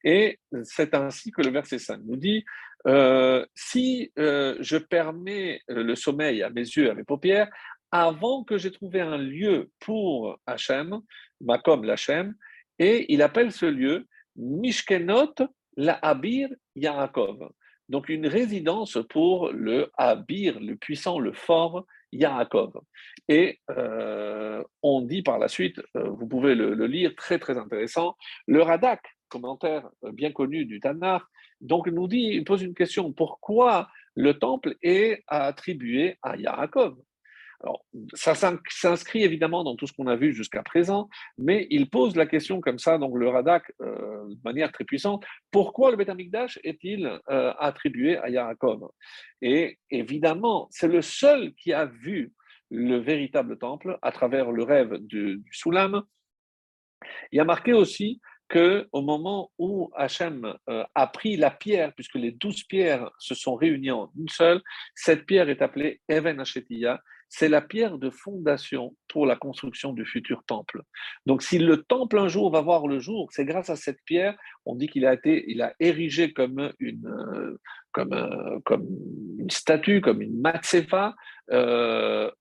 Et c'est ainsi que le verset 5 nous dit, euh, si euh, je permets le sommeil à mes yeux, à mes paupières, avant que j'ai trouvé un lieu pour Hachem, Makom l'Hachem, et il appelle ce lieu Mishkenot la Abir Yaakov. Donc une résidence pour le Abir, le puissant, le fort Yaakov. Et euh, on dit par la suite, euh, vous pouvez le, lire, très très intéressant, le Radak, commentaire euh, bien connu du Tanakh, donc nous dit, il pose une question, pourquoi le temple est attribué à Yaakov? Alors, ça s'inscrit évidemment dans tout ce qu'on a vu jusqu'à présent, mais il pose la question comme ça, donc le Radak, euh, de manière très puissante, pourquoi le Beth est-il euh, attribué à Yaakov? Et évidemment, c'est le seul qui a vu le véritable temple à travers le rêve du, du Soulam. Il a marqué aussi que au moment où Hachem euh, a pris la pierre, puisque les douze pierres se sont réunies en une seule, cette pierre est appelée Even Hachetiya, c'est la pierre de fondation pour la construction du futur temple. Donc, si le temple un jour va voir le jour, c'est grâce à cette pierre, on dit qu'il a été, il a érigé comme une, euh, euh, comme une statue, comme une matsefa, euh,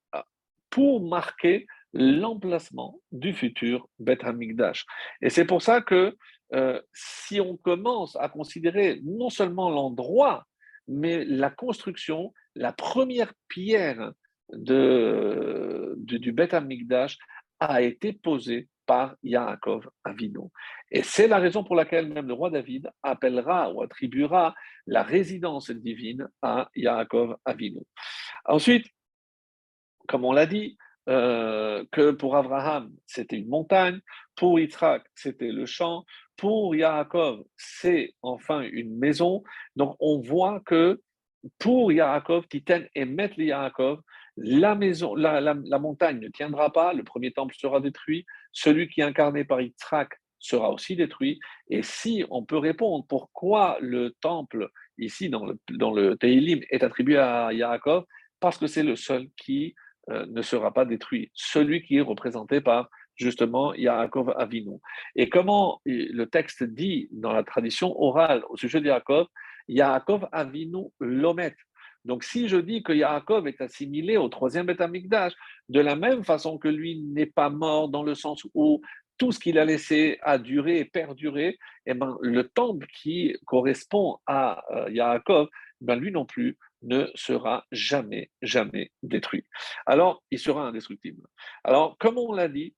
pour marquer l'emplacement du futur Beth Hamikdash. Et c'est pour ça que si on commence à considérer non seulement l'endroit, mais la construction, la première pierre de, du Beth Amikdash a été posée par Yaakov Avinu. Et c'est la raison pour laquelle même le roi David appellera ou attribuera la résidence divine à Yaakov Avinu. Ensuite, comme on l'a dit, euh, que pour Abraham, c'était une montagne, pour Yitzhak, c'était le champ, pour Yaakov, c'est enfin une maison. Donc on voit que pour Yaakov, Titen et Maître Yaakov, la maison, la, montagne ne tiendra pas, le premier temple sera détruit, celui qui est incarné par Yitzhak sera aussi détruit. Et si on peut répondre pourquoi le temple, ici dans le, dans est attribué à Yaakov, parce que c'est le seul qui euh, ne sera pas détruit, celui qui est représenté par justement Yaakov Avinu. Et comment le texte dit dans la tradition orale au sujet de Yaakov, Yaakov Avinu l'omet. Donc, si je dis que Yaakov est assimilé au troisième Beth de la même façon que lui n'est pas mort dans le sens où tout ce qu'il a laissé a duré et perduré, eh ben, le temple qui correspond à euh, Yaakov, ben, lui non plus ne sera jamais, jamais détruit. Alors, il sera indestructible. Alors, comme on l'a dit,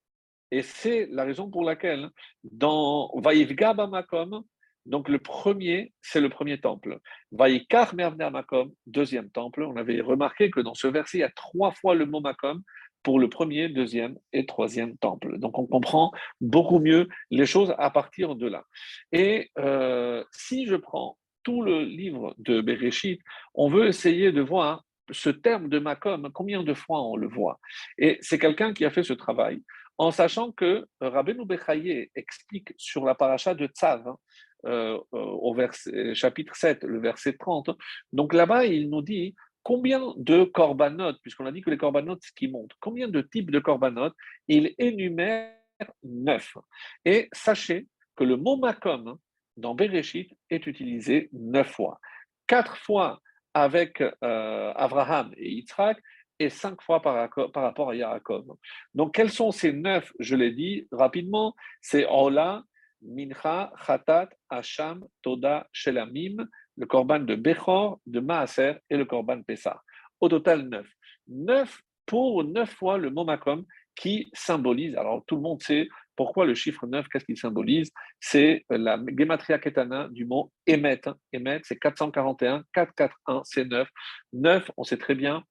et c'est la raison pour laquelle dans Vaïvga Makom, donc le premier, c'est le premier temple. Vaïkar Makom, deuxième temple. On avait remarqué que dans ce verset, il y a trois fois le mot Makom pour le premier, deuxième et troisième temple. Donc on comprend beaucoup mieux les choses à partir de là. Et euh, si je prends tout le livre de Bereshit, on veut essayer de voir ce terme de Makom, combien de fois on le voit. Et c'est quelqu'un qui a fait ce travail en sachant que Rabbeinu Bechaye explique sur la paracha de Tzav, hein, au verset, chapitre 7, le verset 30. Donc là-bas, il nous dit combien de corbanotes, puisqu'on a dit que les corbanotes, ce qui monte, combien de types de corbanotes, il énumère neuf. Et sachez que le mot makom dans Bereshit est utilisé neuf fois. Quatre fois avec euh, Abraham et Yitzhak, et cinq fois par, rapport à Yaakov. Donc, quels sont ces neuf? Je l'ai dit rapidement c'est Ola, Mincha, Khatat, Hacham, Toda, Shelamim, le korban de Bechor, de Maaser et le korban Pessah. Au total, neuf. Neuf pour neuf fois le mot Makom qui symbolise, alors tout le monde sait pourquoi le chiffre 9, qu'est-ce qu'il symbolise? C'est la Gematria Ketana du mot Emet. Emet, c'est 441, 441, c'est 9. 9, on sait très bien,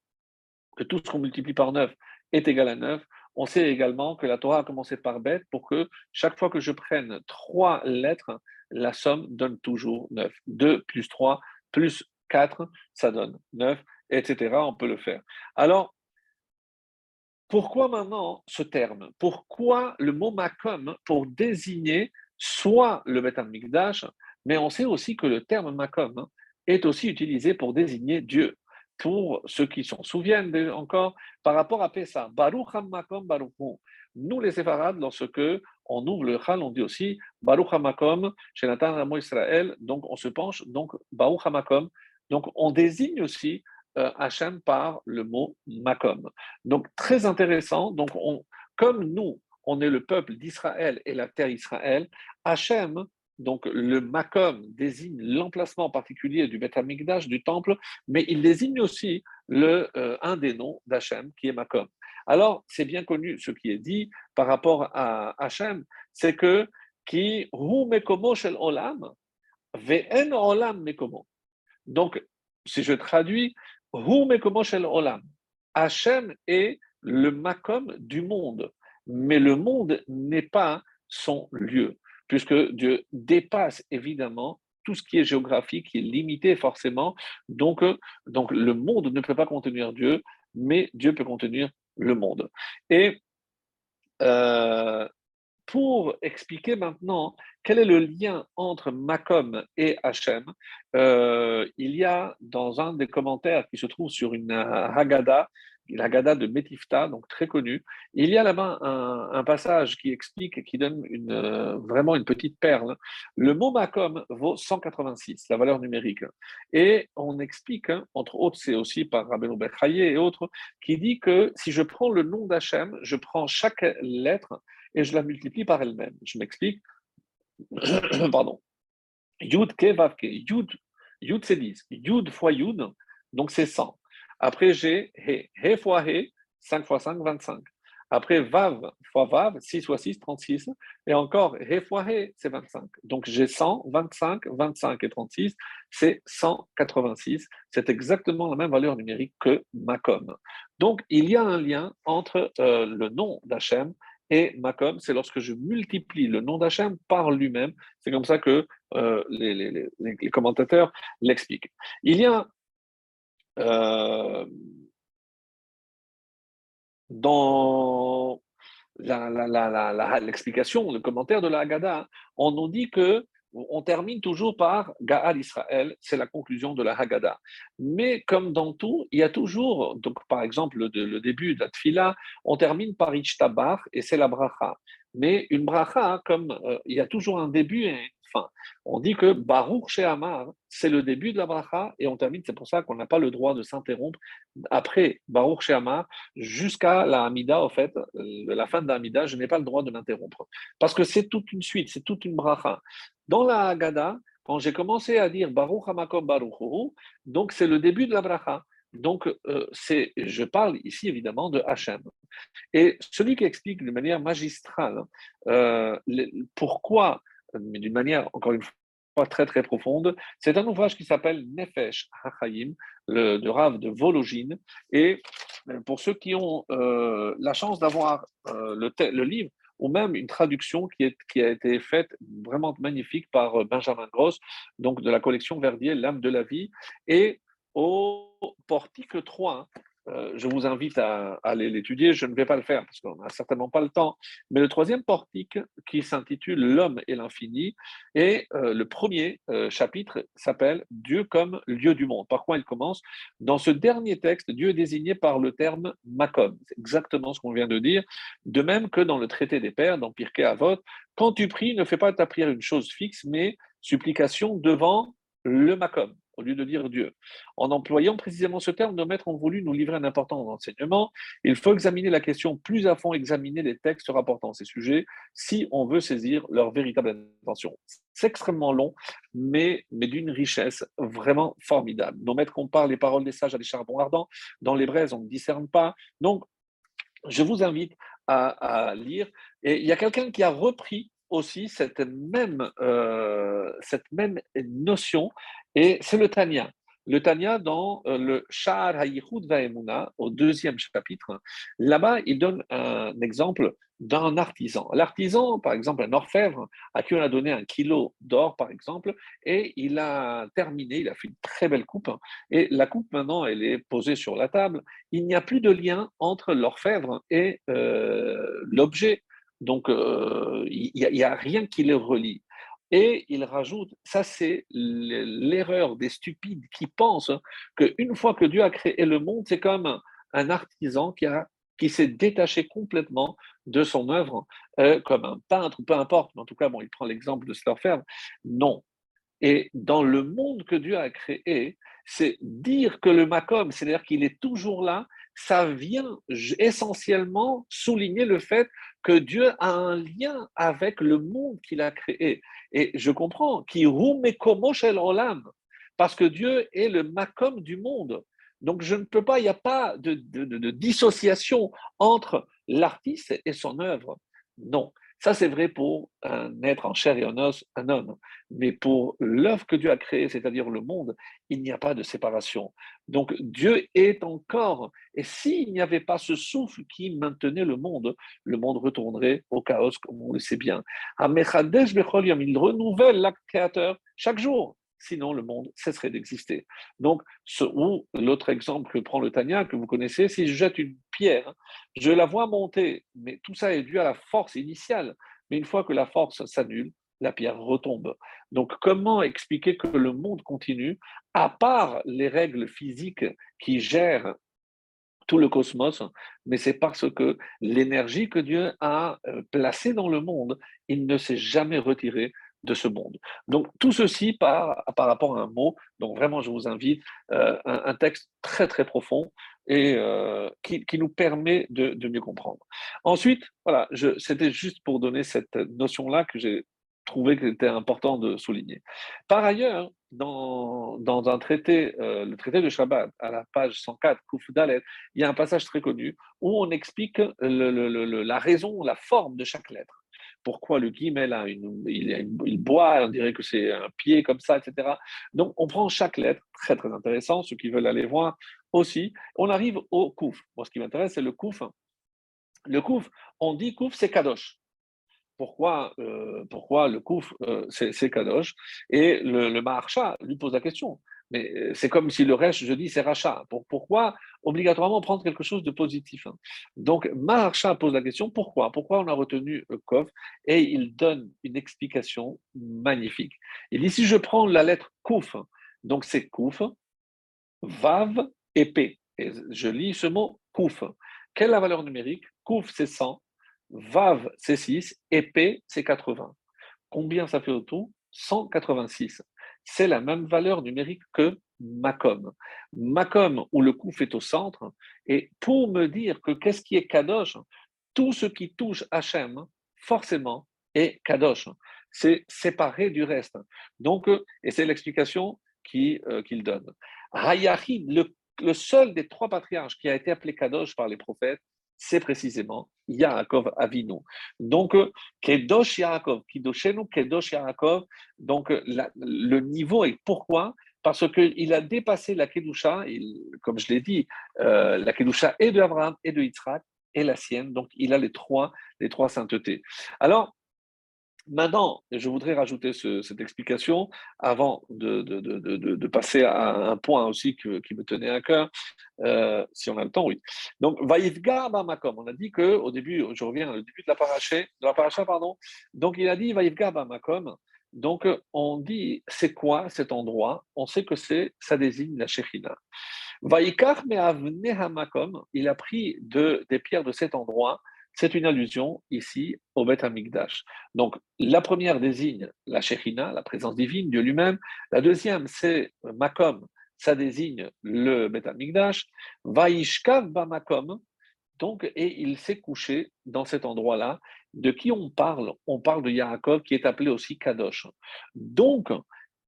que tout ce qu'on multiplie par 9 est égal à 9, on sait également que la Torah a commencé par bête pour que chaque fois que je prenne trois lettres, la somme donne toujours 9. 2 plus 3 plus 4, ça donne 9, etc. On peut le faire. Alors, pourquoi maintenant ce terme? Pourquoi le mot makom pour désigner soit le Mikdash, mais on sait aussi que le terme makom est aussi utilisé pour désigner Dieu? Pour ceux qui s'en souviennent encore, par rapport à Pessah, Baruch HaMakom Baruch Nous, les séfarades, lorsque on ouvre le Chal, on dit aussi Baruch HaMakom, chez Nathan Israël, donc on se penche, donc Baruch HaMakom. Donc on désigne aussi euh, Hachem par le mot Makom. Donc très intéressant. Donc on, comme nous, on est le peuple d'Israël et la terre Israël, Hachem donc le Makom désigne l'emplacement particulier du Beth Amikdash, du temple, mais il désigne aussi le, euh, un des noms d'Hachem, qui est Makom. Alors, c'est bien connu ce qui est dit par rapport à Hachem, c'est que qui hu mekomo shel olam, ve'en olam mekomo. Donc, si je traduis, hu mekomo shel olam, Hachem est le Makom du monde, mais le monde n'est pas son lieu puisque Dieu dépasse évidemment tout ce qui est géographique, qui est limité forcément. Donc, euh, donc le monde ne peut pas contenir Dieu, mais Dieu peut contenir le monde. Et euh, pour expliquer maintenant quel est le lien entre Macom et Hachem, euh, il y a dans un des commentaires qui se trouve sur une Haggadah la Gada de Metifta, donc très connue. Il y a là-bas un, passage qui explique qui donne euh, vraiment une petite perle. Le mot Makom vaut 186, la valeur numérique. Et on explique, hein, entre autres, c'est aussi par Rabbeinu Bechaye et autres, qui dit que si je prends le nom d'Hachem, je prends chaque lettre et je la multiplie par elle-même. Je m'explique. Pardon. Yud, Ke, Vav. Yud, Yud c'est 10. Yud fois Yud, donc c'est 100. Après, j'ai He. He fois He, 5 fois 5, 25. Après, Vav fois Vav, 6 fois 6, 36. Et encore, He fois He, c'est 25. Donc, j'ai 100, 25, 25 et 36, c'est 186. C'est exactement la même valeur numérique que Makom. Donc, il y a un lien entre euh, le nom d'Hachem et Makom, c'est lorsque je multiplie le nom d'Hachem par lui-même. C'est comme ça que euh, les, commentateurs l'expliquent. Il y a euh, dans l'explication, le commentaire de la Haggadah, on nous dit que on termine toujours par Gaal Israël, c'est la conclusion de la Haggadah. Mais comme dans tout, il y a toujours, donc par exemple le, début de la Tfila, on termine par Ichtabar et c'est la bracha. Mais une bracha, comme euh, il y a toujours un début et On dit que Baruch Shehamar, c'est le début de la bracha et on termine, c'est pour ça qu'on n'a pas le droit de s'interrompre après Baruch Shehamar jusqu'à la Hamida, en fait, euh, la fin de la je n'ai pas le droit de m'interrompre. Parce que c'est toute une suite, c'est toute une bracha. Dans la Haggadah, quand j'ai commencé à dire Baruch Hamakom Baruch donc c'est le début de la bracha. Donc, euh, c'est, je parle ici évidemment de Hachem. Et celui qui explique de manière magistrale euh, pourquoi mais d'une manière, encore une fois, très très profonde. C'est un ouvrage qui s'appelle Nefesh HaChaim, le, de Rav de Vologine. Et euh, pour ceux qui ont euh, la chance d'avoir euh, le, le, livre, ou même une traduction qui, est, qui, a été faite vraiment magnifique par Benjamin Gross, donc de la collection Verdier, L'âme de la vie, et au portique 3, euh, je vous invite à, aller l'étudier. Je ne vais pas le faire parce qu'on n'a certainement pas le temps. Mais le troisième portique qui s'intitule L'homme et l'infini, et euh, le premier euh, chapitre s'appelle Dieu comme lieu du monde. Par quoi il commence? Dans ce dernier texte, Dieu est désigné par le terme Makom. C'est exactement ce qu'on vient de dire. De même que dans le traité des pères, dans Pirkei Avot, quand tu pries, ne fais pas ta prière une chose fixe, mais supplication devant le Makom au lieu de dire Dieu. En employant précisément ce terme, nos maîtres ont voulu nous livrer un important enseignement. Il faut examiner la question plus à fond, examiner les textes rapportant ces sujets, si on veut saisir leur véritable intention. C'est extrêmement long, mais, mais d'une richesse vraiment formidable. Nos maîtres comparent les paroles des sages à des charbons ardents. Dans les braises, on ne discerne pas. Donc, je vous invite à, lire. Et il y a quelqu'un qui a repris aussi cette même, euh, cette même notion et c'est le Tanya. Le Tanya dans euh, le Sha'ar HaYichud Va'emuna, au deuxième chapitre, là-bas, il donne un exemple d'un artisan. L'artisan, par exemple, un orfèvre, à qui on a donné un kilo d'or, par exemple, et il a terminé, il a fait une très belle coupe, et la coupe, maintenant, elle est posée sur la table. Il n'y a plus de lien entre l'orfèvre et euh, l'objet. Donc, euh, il n'y a, a, rien qui les relie. Et il rajoute, ça c'est l'erreur des stupides qui pensent qu'une fois que Dieu a créé le monde, c'est comme un artisan qui, qui s'est détaché complètement de son œuvre, euh, comme un peintre, peu importe, mais en tout cas, bon, il prend l'exemple de Slorfer. Non. Et dans le monde que Dieu a créé, c'est dire que le Macom, c'est-à-dire qu'il est toujours là, ça vient essentiellement souligner le fait que Dieu a un lien avec le monde qu'il a créé. Et je comprends, qui olam, parce que Dieu est le makom du monde. Donc je ne peux pas, il n'y a pas de, de dissociation entre l'artiste et son œuvre. Non, ça, c'est vrai pour un être en chair et en os, un homme. Mais pour l'œuvre que Dieu a créée, c'est-à-dire le monde, il n'y a pas de séparation. Donc Dieu est encore. Et s'il n'y avait pas ce souffle qui maintenait le monde, le monde retournerait au chaos, comme on le sait bien. Il renouvelle l'acte créateur chaque jour sinon le monde cesserait d'exister. Donc, ce, ou l'autre exemple que prend le Tania, que vous connaissez, si je jette une pierre, je la vois monter, mais tout ça est dû à la force initiale. Mais une fois que la force s'annule, la pierre retombe. Donc, comment expliquer que le monde continue, à part les règles physiques qui gèrent tout le cosmos, mais c'est parce que l'énergie que Dieu a euh, placée dans le monde, il ne s'est jamais retiré de ce monde. Donc tout ceci par, par rapport à un mot, donc vraiment je vous invite, euh, un, texte très très profond et euh, qui, qui, nous permet de, de, mieux comprendre. Ensuite, voilà, c'était juste pour donner cette notion-là que j'ai trouvé qu'il était important de souligner. Par ailleurs, dans, dans un traité, euh, le traité de Shabbat, à la page 104, Kouf il y a un passage très connu où on explique la raison, la forme de chaque lettre pourquoi le guillemets une, il, boit, on dirait que c'est un pied comme ça, etc. Donc on prend chaque lettre, très très intéressant, ceux qui veulent aller voir aussi. On arrive au kouf. Moi, ce qui m'intéresse, c'est le kouf. Le kouf, on dit kouf, c'est kadosh pourquoi, euh, pourquoi le kouf, euh, c'est Kadosh? Et le, le lui pose la question. Mais euh, c'est comme si le reste, je dis, c'est rachat. pourquoi obligatoirement prendre quelque chose de positif hein? Donc, Maharsha pose la question pourquoi? Pourquoi on a retenu Kov? Et il donne une explication magnifique. Il dit si je prends la lettre Kouf, donc c'est Kouf, Vav et P. Et je lis ce mot Kouf. Quelle est la valeur numérique? Kouf, c'est 100. Vav, c'est 6, et P, c'est 80. Combien ça fait au tout? 186. C'est la même valeur numérique que Macom. Macom, où le coup fait au centre, et pour me dire que qu'est-ce qui est Kadosh, tout ce qui touche Hachem, forcément, est Kadosh. C'est séparé du reste. Donc, et c'est l'explication euh, qu'il donne. Hayahid, le, le seul des trois patriarches qui a été appelé Kadosh par les prophètes, c'est précisément Yaakov Avinu. Donc, Kedosh Yaakov, Kidoshenu, Kedosh Yaakov, donc le niveau est pourquoi? Parce qu'il a dépassé la Kedusha, comme je l'ai dit, euh, la Kedusha est de Abraham et de Yitzhak et la sienne, donc il a les trois, les trois saintetés. Alors, Maintenant, je voudrais rajouter cette explication avant de, passer à un point aussi qui me tenait à cœur, euh, si on a le temps, oui. Donc, Vaïfga Bamakom, on a dit qu'au début, je reviens au début de la paracha, de la pardon, donc il a dit Vaïfga Bamakom, donc on dit c'est quoi cet endroit? On sait que c'est ça désigne la Shechina. Vaïkar Hamakom, il a pris de, des pierres de cet endroit c'est une allusion ici au Beth Amikdash. Donc, la première désigne la Shekhinah, la présence divine, Dieu lui-même. La deuxième, c'est Makom, ça désigne le Beth Amikdash. Vaishkav Bamakom, donc, et il s'est couché dans cet endroit-là. De qui on parle? On parle de Yaakov, qui est appelé aussi Kadosh. Donc,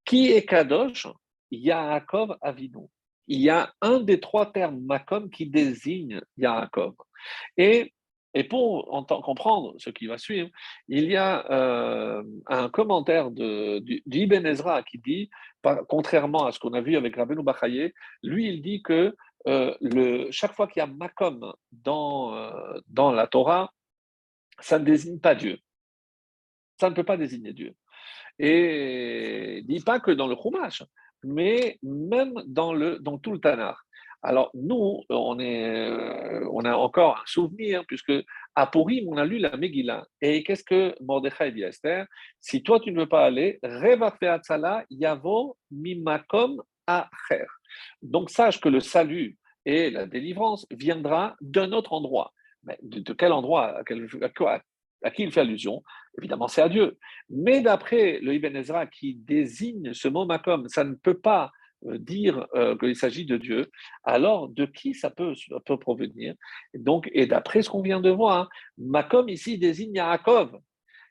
qui est Kadosh? Yaakov Avinu. Il y a un des trois termes Makom qui désigne Yaakov. Et et pour comprendre ce qui va suivre, il y a euh, un commentaire d'Ibn Ezra qui dit, contrairement à ce qu'on a vu avec Rabbeinu Bachaye, lui il dit que euh, chaque fois qu'il y a Makom dans, euh, dans la Torah, ça ne désigne pas Dieu. Ça ne peut pas désigner Dieu. Et il ne dit pas que dans le Chumash, mais même dans, dans tout le Tanakh. Alors, nous, euh, on a encore un souvenir, puisque à Purim, on a lu la Megillah. Et qu'est-ce que Mordechai dit à Esther? Si toi, tu ne veux pas aller, Reva Yavo Mimakom Acher. Donc, sache que le salut et la délivrance viendra d'un autre endroit. Mais de, quel endroit à, à, qui il fait allusion? Évidemment, c'est à Dieu. Mais d'après le Ibn Ezra qui désigne ce mot Makom, ça ne peut pas dire euh, qu'il s'agit de Dieu, alors de qui ça peut, peut provenir? Donc, et d'après ce qu'on vient de voir, hein, Makom ici désigne Yaakov.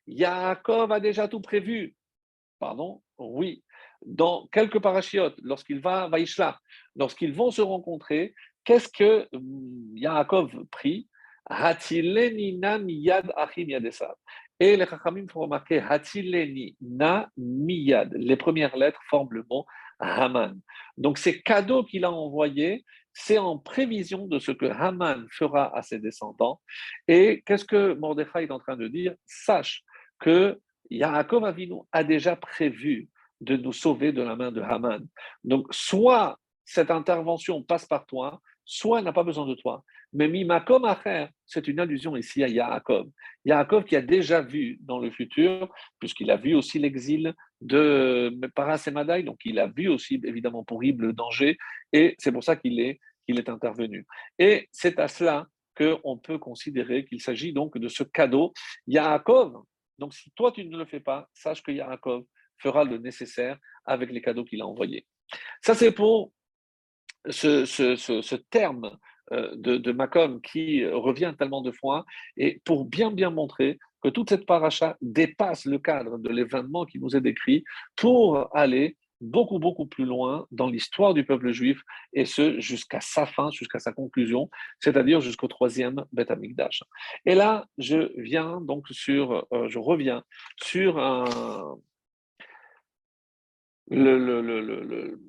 Yaakov a déjà tout prévu. Pardon? Oui. Dans quelques parachiotes, lorsqu'il va à Vaishla, lorsqu'ils vont se rencontrer, qu'est-ce que hum, Yaakov prie? Et les Chachamim font remarquer Hatileni na miyad. Les premières lettres forment le mot Haman. Donc ces cadeaux qu'il a envoyés, c'est en prévision de ce que Haman fera à ses descendants. Et qu'est-ce que Mordechai est en train de dire? Sache que Yaakov Avinu a déjà prévu de nous sauver de la main de Haman. Donc soit cette intervention passe par toi, soit elle n'a pas besoin de toi. Mais Mimakom Acher, c'est une allusion ici à Yaakov. Yaakov qui a déjà vu dans le futur, puisqu'il a vu aussi l'exil de Parasemadaï, donc il a vu aussi évidemment pour le danger, et c'est pour ça qu'il est intervenu. Et c'est à cela qu'on peut considérer qu'il s'agit donc de ce cadeau. Yaakov, donc si toi tu ne le fais pas, sache que Yaakov fera le nécessaire avec les cadeaux qu'il a envoyés. Ça, c'est pour ce, terme de, de Macom qui revient tellement de fois et pour bien bien montrer que toute cette paracha dépasse le cadre de l'événement qui nous est décrit pour aller beaucoup, beaucoup plus loin dans l'histoire du peuple juif, et ce, jusqu'à sa fin, jusqu'à sa conclusion, c'est-à-dire jusqu'au troisième Beth Amikdash. Et là, je viens donc sur, euh, je reviens sur un, le,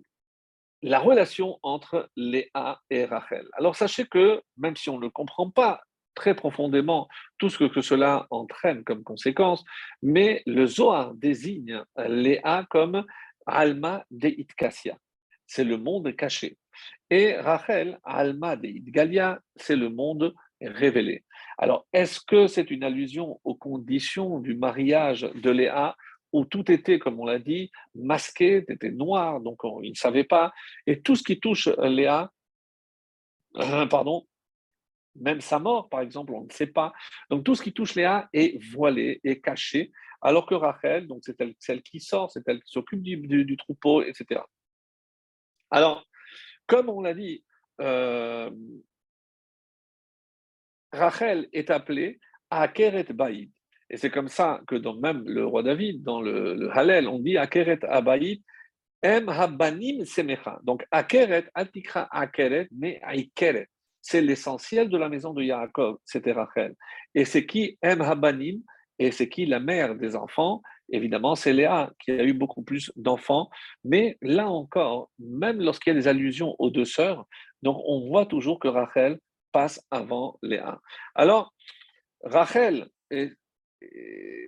la relation entre Léa et Rachel. Alors sachez que, même si on ne comprend pas très profondément tout ce que cela entraîne comme conséquence, mais le Zohar désigne Léa comme Alma de Itkasia, c'est le monde caché. Et Rachel, Alma de Itgalia, c'est le monde révélé. Alors, est-ce que c'est une allusion aux conditions du mariage de Léa où tout était, comme on l'a dit, masqué, était noir, donc il ne savait pas. Et tout ce qui touche Léa, euh, pardon, même sa mort, par exemple, on ne sait pas. Donc tout ce qui touche Léa est voilé, est caché, alors que Rachel, c'est celle qui sort, c'est elle qui s'occupe du, troupeau, etc. Alors, comme on l'a dit, euh, Rachel est appelée Akeret Baïd. Et c'est comme ça que dans même le roi David, dans le, le Hallel, on dit Akeret Abaïd, Em Habanim Semecha. Donc Akeret, Atikra Akeret, mais Aikeret. C'est l'essentiel de la maison de Yaakov, c'était Rachel. Et c'est qui Em Habanim? Et c'est qui la mère des enfants? Évidemment, c'est Léa qui a eu beaucoup plus d'enfants. Mais là encore, même lorsqu'il y a des allusions aux deux sœurs, donc on voit toujours que Rachel passe avant Léa. Alors, Rachel,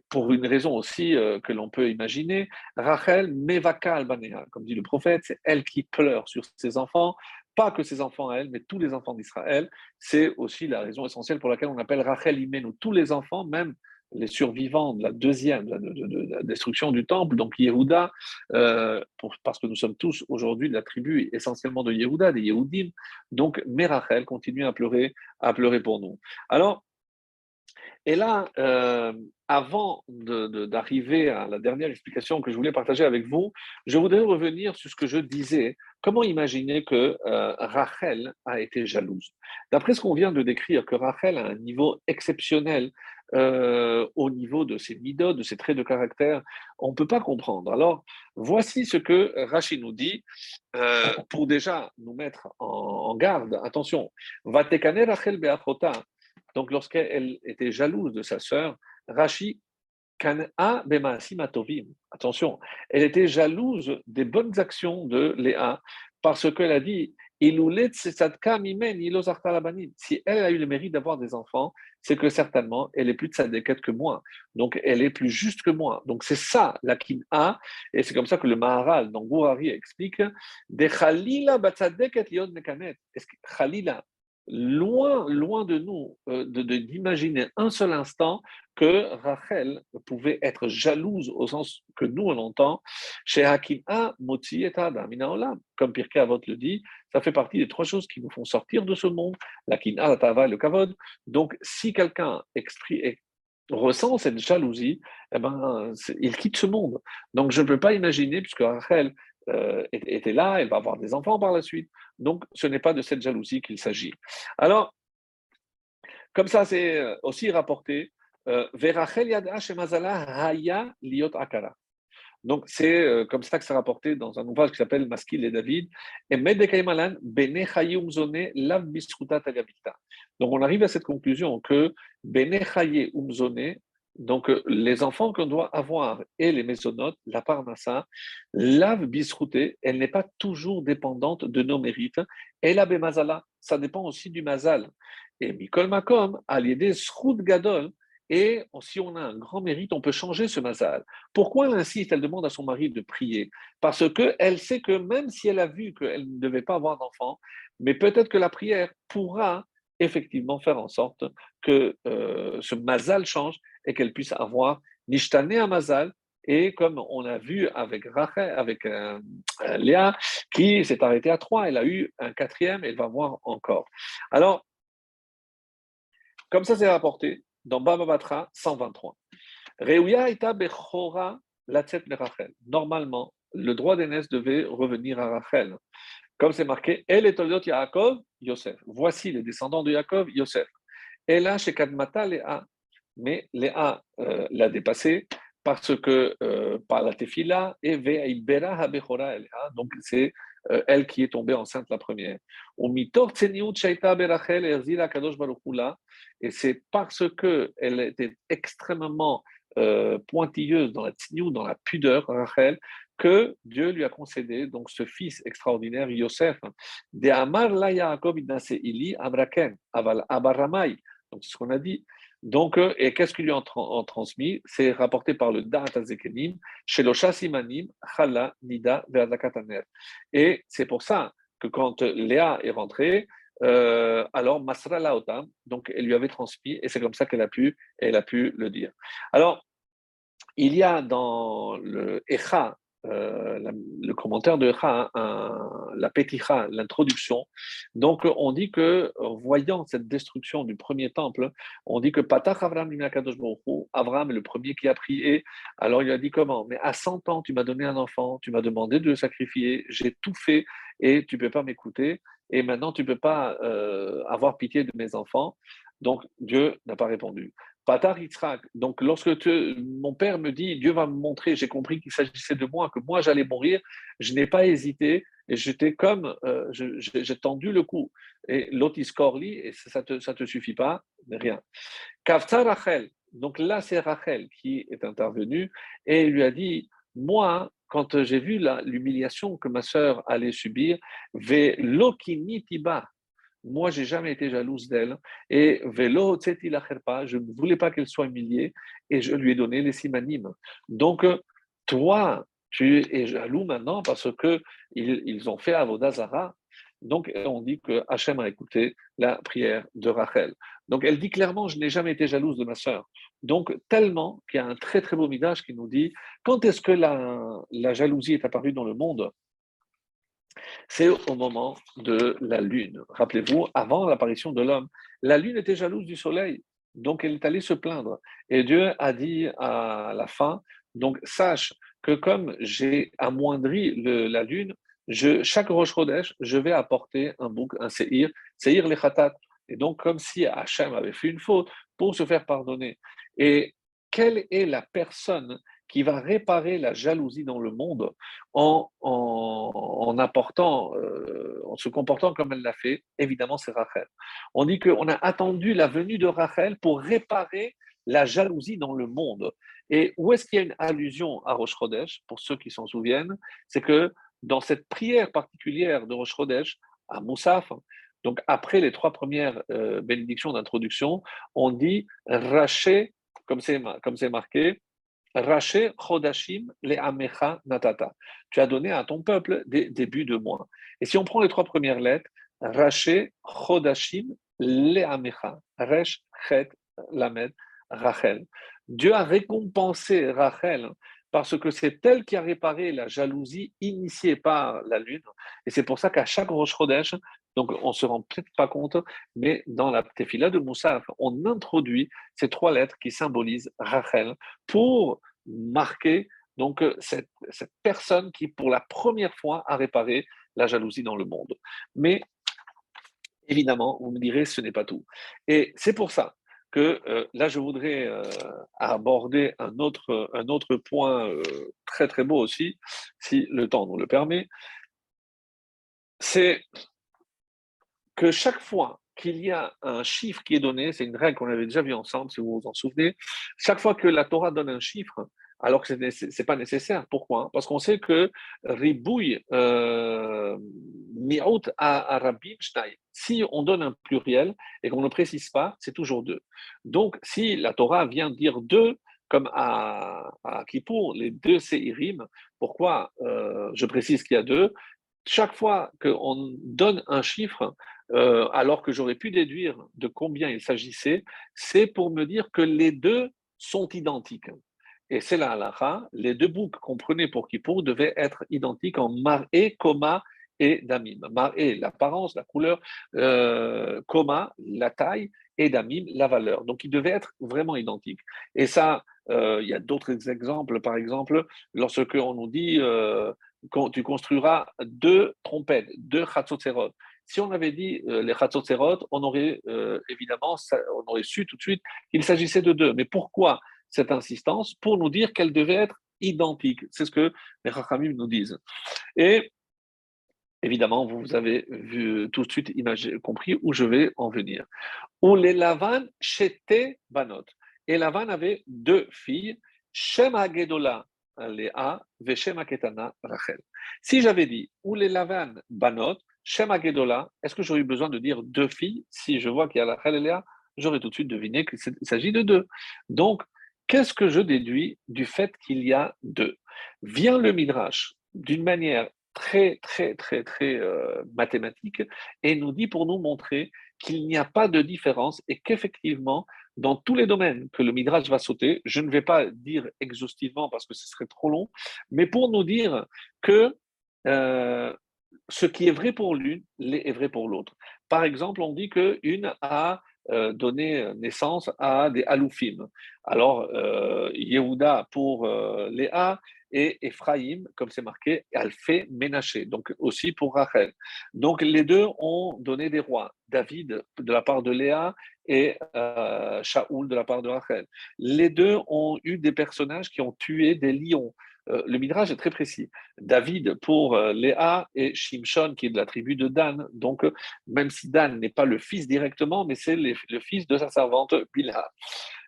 pour une raison aussi euh, que l'on peut imaginer, Rachel mevaka albanea, comme dit le prophète, c'est elle qui pleure sur ses enfants, pas que ses enfants à elle, mais tous les enfants d'Israël. C'est aussi la raison essentielle pour laquelle on appelle Rachel Imenu, tous les enfants, même les survivants de la deuxième, de, la destruction du temple, donc Yehuda, euh, parce que nous sommes tous aujourd'hui de la tribu essentiellement de Yehuda, des Yehudim, donc Merachel continue à pleurer, à pleurer pour nous. Alors, et là, euh, avant d'arriver à la dernière explication que je voulais partager avec vous, je voudrais revenir sur ce que je disais. Comment imaginer que euh, Rachel a été jalouse? D'après ce qu'on vient de décrire, que Rachel a un niveau exceptionnel euh, au niveau de ses midotes, de ses traits de caractère, on ne peut pas comprendre. Alors, voici ce que Rachid nous dit pour déjà nous mettre en, garde. Attention, Vatekane Rachel Beafrota, donc, lorsqu'elle était jalouse de sa sœur, Rashi attention, elle était jalouse des bonnes actions de Léa parce qu'elle a dit si elle a eu le mérite d'avoir des enfants, c'est que certainement elle est plus de sadeket que moi. Donc elle est plus juste que moi. Donc c'est ça la kin'a, et c'est comme ça que le Maharal dans Gourari explique de Khalila batzadeket liot mekanet. Khalila, loin, loin de nous euh, d'imaginer un seul instant que Rachel pouvait être jalouse au sens que nous on entend chez Hakim'a Moti et Olam. Comme Pirkei Avot le dit, ça fait partie des trois choses qui nous font sortir de ce monde, la Kin'a, la Tava et le Kavod. Donc si quelqu'un ressent cette jalousie, eh ben, il quitte ce monde. Donc je ne peux pas imaginer, puisque Rachel euh, était là, elle va avoir des enfants par la suite. Donc, ce n'est pas de cette jalousie qu'il s'agit. Alors, comme ça, c'est euh, aussi rapporté. Euh, Donc, c'est comme ça que c'est rapporté dans un ouvrage qui s'appelle Maskil et David. Et Donc, on arrive à cette conclusion que Bene Umzone, donc, euh, les enfants qu'on doit avoir et les mésonotes, la parnassa, la bisrouté, elle n'est pas toujours dépendante de nos mérites. Et la bémazala, ça dépend aussi du mazal. Et Mikol Makom, l'idée sroud gadol, et si on a un grand mérite, on peut changer ce mazal. Pourquoi elle insiste Elle demande à son mari de prier? Parce qu'elle sait que même si elle a vu qu'elle ne devait pas avoir d'enfant, mais peut-être que la prière pourra effectivement faire en sorte que euh, ce mazal change et qu'elle puisse avoir nishtane à mazal, et comme on a vu avec Rachel, avec euh, euh, Léa, qui s'est arrêtée à trois, elle a eu un quatrième, elle va voir encore. Alors, comme ça c'est rapporté dans Baba Batra 123. Reuya ita bechora latzet Rachel. Normalement, le droit d'aînesse devait revenir à Rachel. Comme c'est marqué, elle est Toldot Yaakov, Yosef. Voici les descendants de Yaakov, Yosef. Et là, chez Kadmata, Léa. Mais Léa euh, l'a dépassé parce que euh, par la tefila, et donc c'est euh, elle qui est tombée enceinte la première. Et c'est parce qu'elle était extrêmement pointilleuse dans la tignou, dans la pudeur, Rachel, que Dieu lui a concédé donc ce fils extraordinaire, Yosef. De Amar la Yaakov ili Amraken, aval Abaramai. Donc c'est ce qu'on a dit. Donc, euh, et qu'est-ce qu'il lui a transmis C'est rapporté par le Da'at Azekenim, Shelosha Simanim, Chala, Nida, Ve'azakataner. Et c'est pour ça que quand Léa est rentrée, euh, alors Masra Laotam, donc elle lui avait transmis, et c'est comme ça qu'elle a pu, elle a pu le dire. Alors, il y a dans le Echa, euh, le commentaire de Ra, la Peticha, l'introduction. Donc, on dit que, voyant cette destruction du premier temple, on dit que Patach Avram Avram est le premier qui a prié. Alors, il a dit comment? Mais à 100 ans, tu m'as donné un enfant, tu m'as demandé de le sacrifier, j'ai tout fait et tu ne peux pas m'écouter. Et maintenant, tu ne peux pas euh, avoir pitié de mes enfants. Donc, Dieu n'a pas répondu. Patar Yitzhak. Donc, lorsque mon père me dit, Dieu va me montrer, j'ai compris qu'il s'agissait de moi, que moi j'allais mourir, je n'ai pas hésité et j'étais comme, euh, j'ai tendu le cou. Et l'otis corli, et ça ne te, ça te suffit pas, rien. Kafta Rachel. Donc là, c'est Rachel qui est intervenue et lui a dit, moi, quand j'ai vu l'humiliation que ma sœur allait subir, ve tiba moi, j'ai jamais été jalouse d'elle. Et velo je ne voulais pas qu'elle soit humiliée et je lui ai donné les simanimes. Donc, toi, tu es jaloux maintenant parce que ils, ont fait Avodazara. Donc, on dit que Hachem a écouté la prière de Rachel. Donc, elle dit clairement Je n'ai jamais été jalouse de ma sœur. Donc, tellement qu'il y a un très très beau midage qui nous dit Quand est-ce que la jalousie est apparue dans le monde? C'est au moment de la lune. Rappelez-vous, avant l'apparition de l'homme, la lune était jalouse du soleil, donc elle est allée se plaindre. Et Dieu a dit à la fin, donc sache que comme j'ai amoindri la lune, je, chaque roche Chodesh, je vais apporter un bouc, un seir, seir les khatat. Et donc, comme si Hachem avait fait une faute pour se faire pardonner. Et quelle est la personne qui va réparer la jalousie dans le monde en, en, apportant, euh, en se comportant comme elle l'a fait, évidemment, c'est Rachel. On dit qu'on a attendu la venue de Rachel pour réparer la jalousie dans le monde. Et où est-ce qu'il y a une allusion à Rosh pour ceux qui s'en souviennent C'est que dans cette prière particulière de Rosh à Moussaf, donc après les trois premières euh, bénédictions d'introduction, on dit Raché, comme c'est marqué, Raché Chodashim le Amecha Natata. Tu as donné à ton peuple des débuts de mois. Et si on prend les trois premières lettres, Raché Chodashim le Amecha. Resh, Chet, Lamed, Rachel. Dieu a récompensé Rachel parce que c'est elle qui a réparé la jalousie initiée par la lune. Et c'est pour ça qu'à chaque Rosh Chodesh, donc on ne se rend peut-être pas compte, mais dans la Tefila de Moussaf, on introduit ces trois lettres qui symbolisent Rachel pour marquer donc cette, personne qui, pour la première fois, a réparé la jalousie dans le monde. Mais évidemment, vous me direz, ce n'est pas tout. Et c'est pour ça que euh, là, je voudrais euh, aborder un autre, un autre point euh, très très beau aussi, si le temps nous le permet. C'est que chaque fois qu'il y a un chiffre qui est donné, c'est une règle qu'on avait déjà vue ensemble, si vous vous en souvenez, chaque fois que la Torah donne un chiffre, alors que ce n'est pas nécessaire. Pourquoi? Parce qu'on sait que ribouille euh, mi'out à, Rabbi Si on donne un pluriel et qu'on ne précise pas, c'est toujours deux. Donc, si la Torah vient dire deux, comme à, à les deux séirim, pourquoi euh, je précise qu'il y a deux? Chaque fois qu'on donne un chiffre, euh, alors que j'aurais pu déduire de combien il s'agissait, c'est pour me dire que les deux sont identiques. et c'est la halakha, les deux boucs qu'on prenait pour Kippour devaient être identiques en mar'é, koma et damim. Mar'é, l'apparence, la couleur, euh, koma, la taille, et damim, la valeur. Donc, ils devaient être vraiment identiques. Et ça, euh, il y a d'autres exemples. Par exemple, lorsque on nous dit tu construiras deux trompettes, deux chatzotserot. Si on avait dit euh, les chatzotserot, on aurait évidemment, on aurait su tout de suite qu'il s'agissait de deux. Mais pourquoi cette insistance? Pour nous dire qu'elles devaient être identiques. C'est ce que les Chachamim nous disent. Et évidemment, vous avez vu tout de suite compris où je vais en venir. Où Lavan chete banot. Et Lavan avait deux filles, Shema Gedola Léa, Veshema Ketana Rachel. Si j'avais dit les Lavan banot, Shema Gedola, est-ce que j'aurais eu besoin de dire deux filles Si je vois qu'il y a Rachel et Léa, j'aurais tout de suite deviné qu'il s'agit de deux. Donc, qu'est-ce que je déduis du fait qu'il y a deux? Vient le Midrash d'une manière très, très, très, très euh, mathématique et nous dit pour nous montrer qu'il n'y a pas de différence et qu'effectivement, dans tous les domaines que le Midrash va sauter, je ne vais pas dire exhaustivement parce que ce serait trop long, mais pour nous dire que euh, ce qui est vrai pour l'une est vrai pour l'autre. Par exemple, on dit qu'une a euh, donné naissance à des aloufim. Alors, Yehuda pour Léa et Ephraim, comme c'est marqué, Alphé Ménaché, donc aussi pour Rachel. Donc les deux ont donné des rois, David de la part de Léa et euh, Shaoul de la part de Rachel. Les deux ont eu des personnages qui ont tué des lions. Euh, le Midrash est très précis. David pour euh, Léa et Shimshon qui est de la tribu de Dan. Donc, même si Dan n'est pas le fils directement, mais c'est le fils de sa servante Bilha.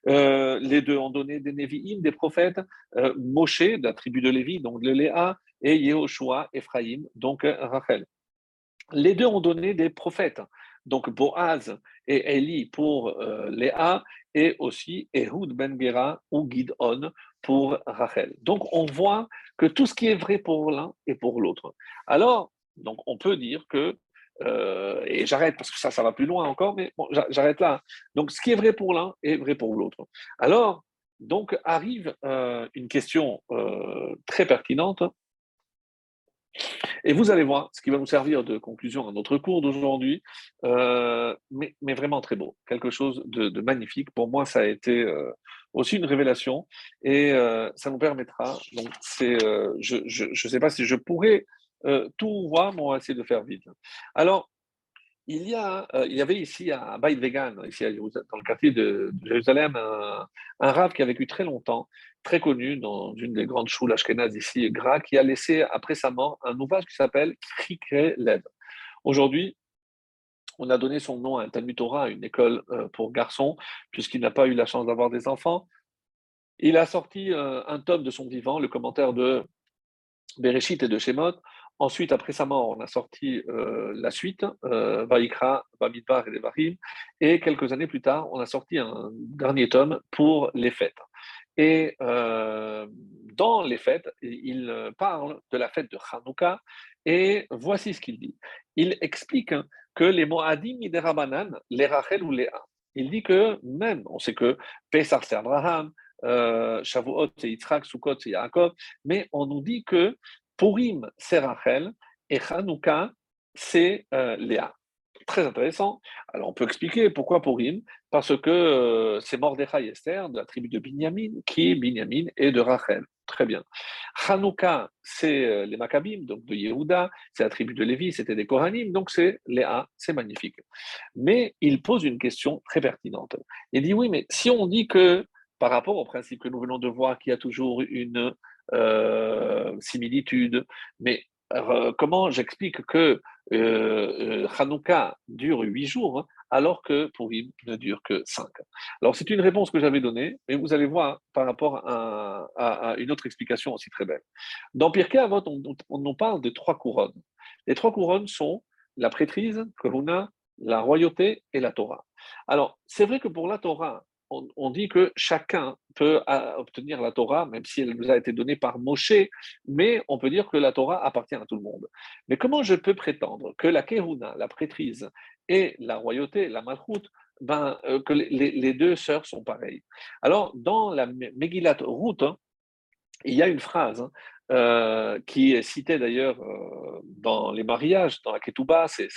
Euh, les deux ont donné des Névi'im, des prophètes, euh, Moshe, de la tribu de Lévi, donc Léa, et Yehoshua, Ephraim, donc euh, Rachel. Les deux ont donné des prophètes, donc Boaz et Eli pour Léa, et aussi Ehud ben Gera ou Gidon pour Rachel. Donc on voit que tout ce qui est vrai pour l'un est pour l'autre. Alors, donc on peut dire que euh, et j'arrête parce que ça, ça va plus loin encore, mais j'arrête là. Donc, ce qui est vrai pour l'un est vrai pour l'autre. Alors, donc, arrive euh, une question euh, très pertinente. Et vous allez voir ce qui va nous servir de conclusion à notre cours d'aujourd'hui, mais, mais, vraiment très beau, quelque chose de, magnifique. Pour moi, ça a été aussi une révélation et ça nous permettra. Donc, c'est, je ne sais pas si je pourrais euh, tout va, mais on va essayer de faire vite. Alors, il y, a, euh, il y avait ici à Beit Vegan, ici dans le quartier de, Jérusalem, un, un qui a vécu très longtemps, très connu dans une des grandes choules ashkénazes ici, Gra, qui a laissé après sa mort un ouvrage qui s'appelle Krikre Lev. Aujourd'hui, on a donné son nom à un Talmud Torah, une école euh, pour garçons, puisqu'il n'a pas eu la chance d'avoir des enfants. Il a sorti un tome de son vivant, le commentaire de Bereshit et de Shemot, Ensuite, après sa mort, on a sorti euh, la suite, euh, Vaikra, et Devarim. Et quelques années plus tard, on a sorti un dernier tome pour les fêtes. Et euh, dans les fêtes, il parle de la fête de Hanouka. Et voici ce qu'il dit. Il explique que les Moadim Miderabanan, les Rachel ou les A. Il dit que même, on sait que Pesach c'est Abraham, Shavuot c'est Yitzhak, Sukkot c'est Yaakov, mais on nous dit que Purim, c'est Rachel, et Hanouka, c'est euh, Léa. Très intéressant. Alors, on peut expliquer pourquoi Purim, parce que euh, c'est Mordechai Esther, de la tribu de Binyamin, qui, Binyamin, est de Rachel. Très bien. Hanouka, c'est euh, les Maccabim, donc de Yehuda, c'est la tribu de Lévi, c'était des Kohanim, donc c'est Léa, c'est magnifique. Mais il pose une question très pertinente. Il dit oui, mais si on dit que, par rapport au principe que nous venons de voir, qu'il y a toujours une euh, similitudes. Mais euh, comment j'explique que euh, Hanouka dure huit jours hein, alors que Purim ne dure que cinq? Alors c'est une réponse que j'avais donnée, mais vous allez voir par rapport à, une autre explication aussi très belle. Dans Pirkei Avot, on, on, parle de trois couronnes. Les trois couronnes sont la prêtrise, Koruna, la royauté et la Torah. Alors c'est vrai que pour la Torah, on, dit que chacun peut obtenir la Torah, même si elle nous a été donnée par Moshe, mais on peut dire que la Torah appartient à tout le monde. Mais comment je peux prétendre que la Kehuna, la prêtrise, et la royauté, la Malchut, ben, euh, que les, deux sœurs sont pareilles? Alors, dans la Megillat Ruth, hein, il y a une phrase hein, euh, qui est citée d'ailleurs euh, dans les mariages, dans la Ketouba, c'est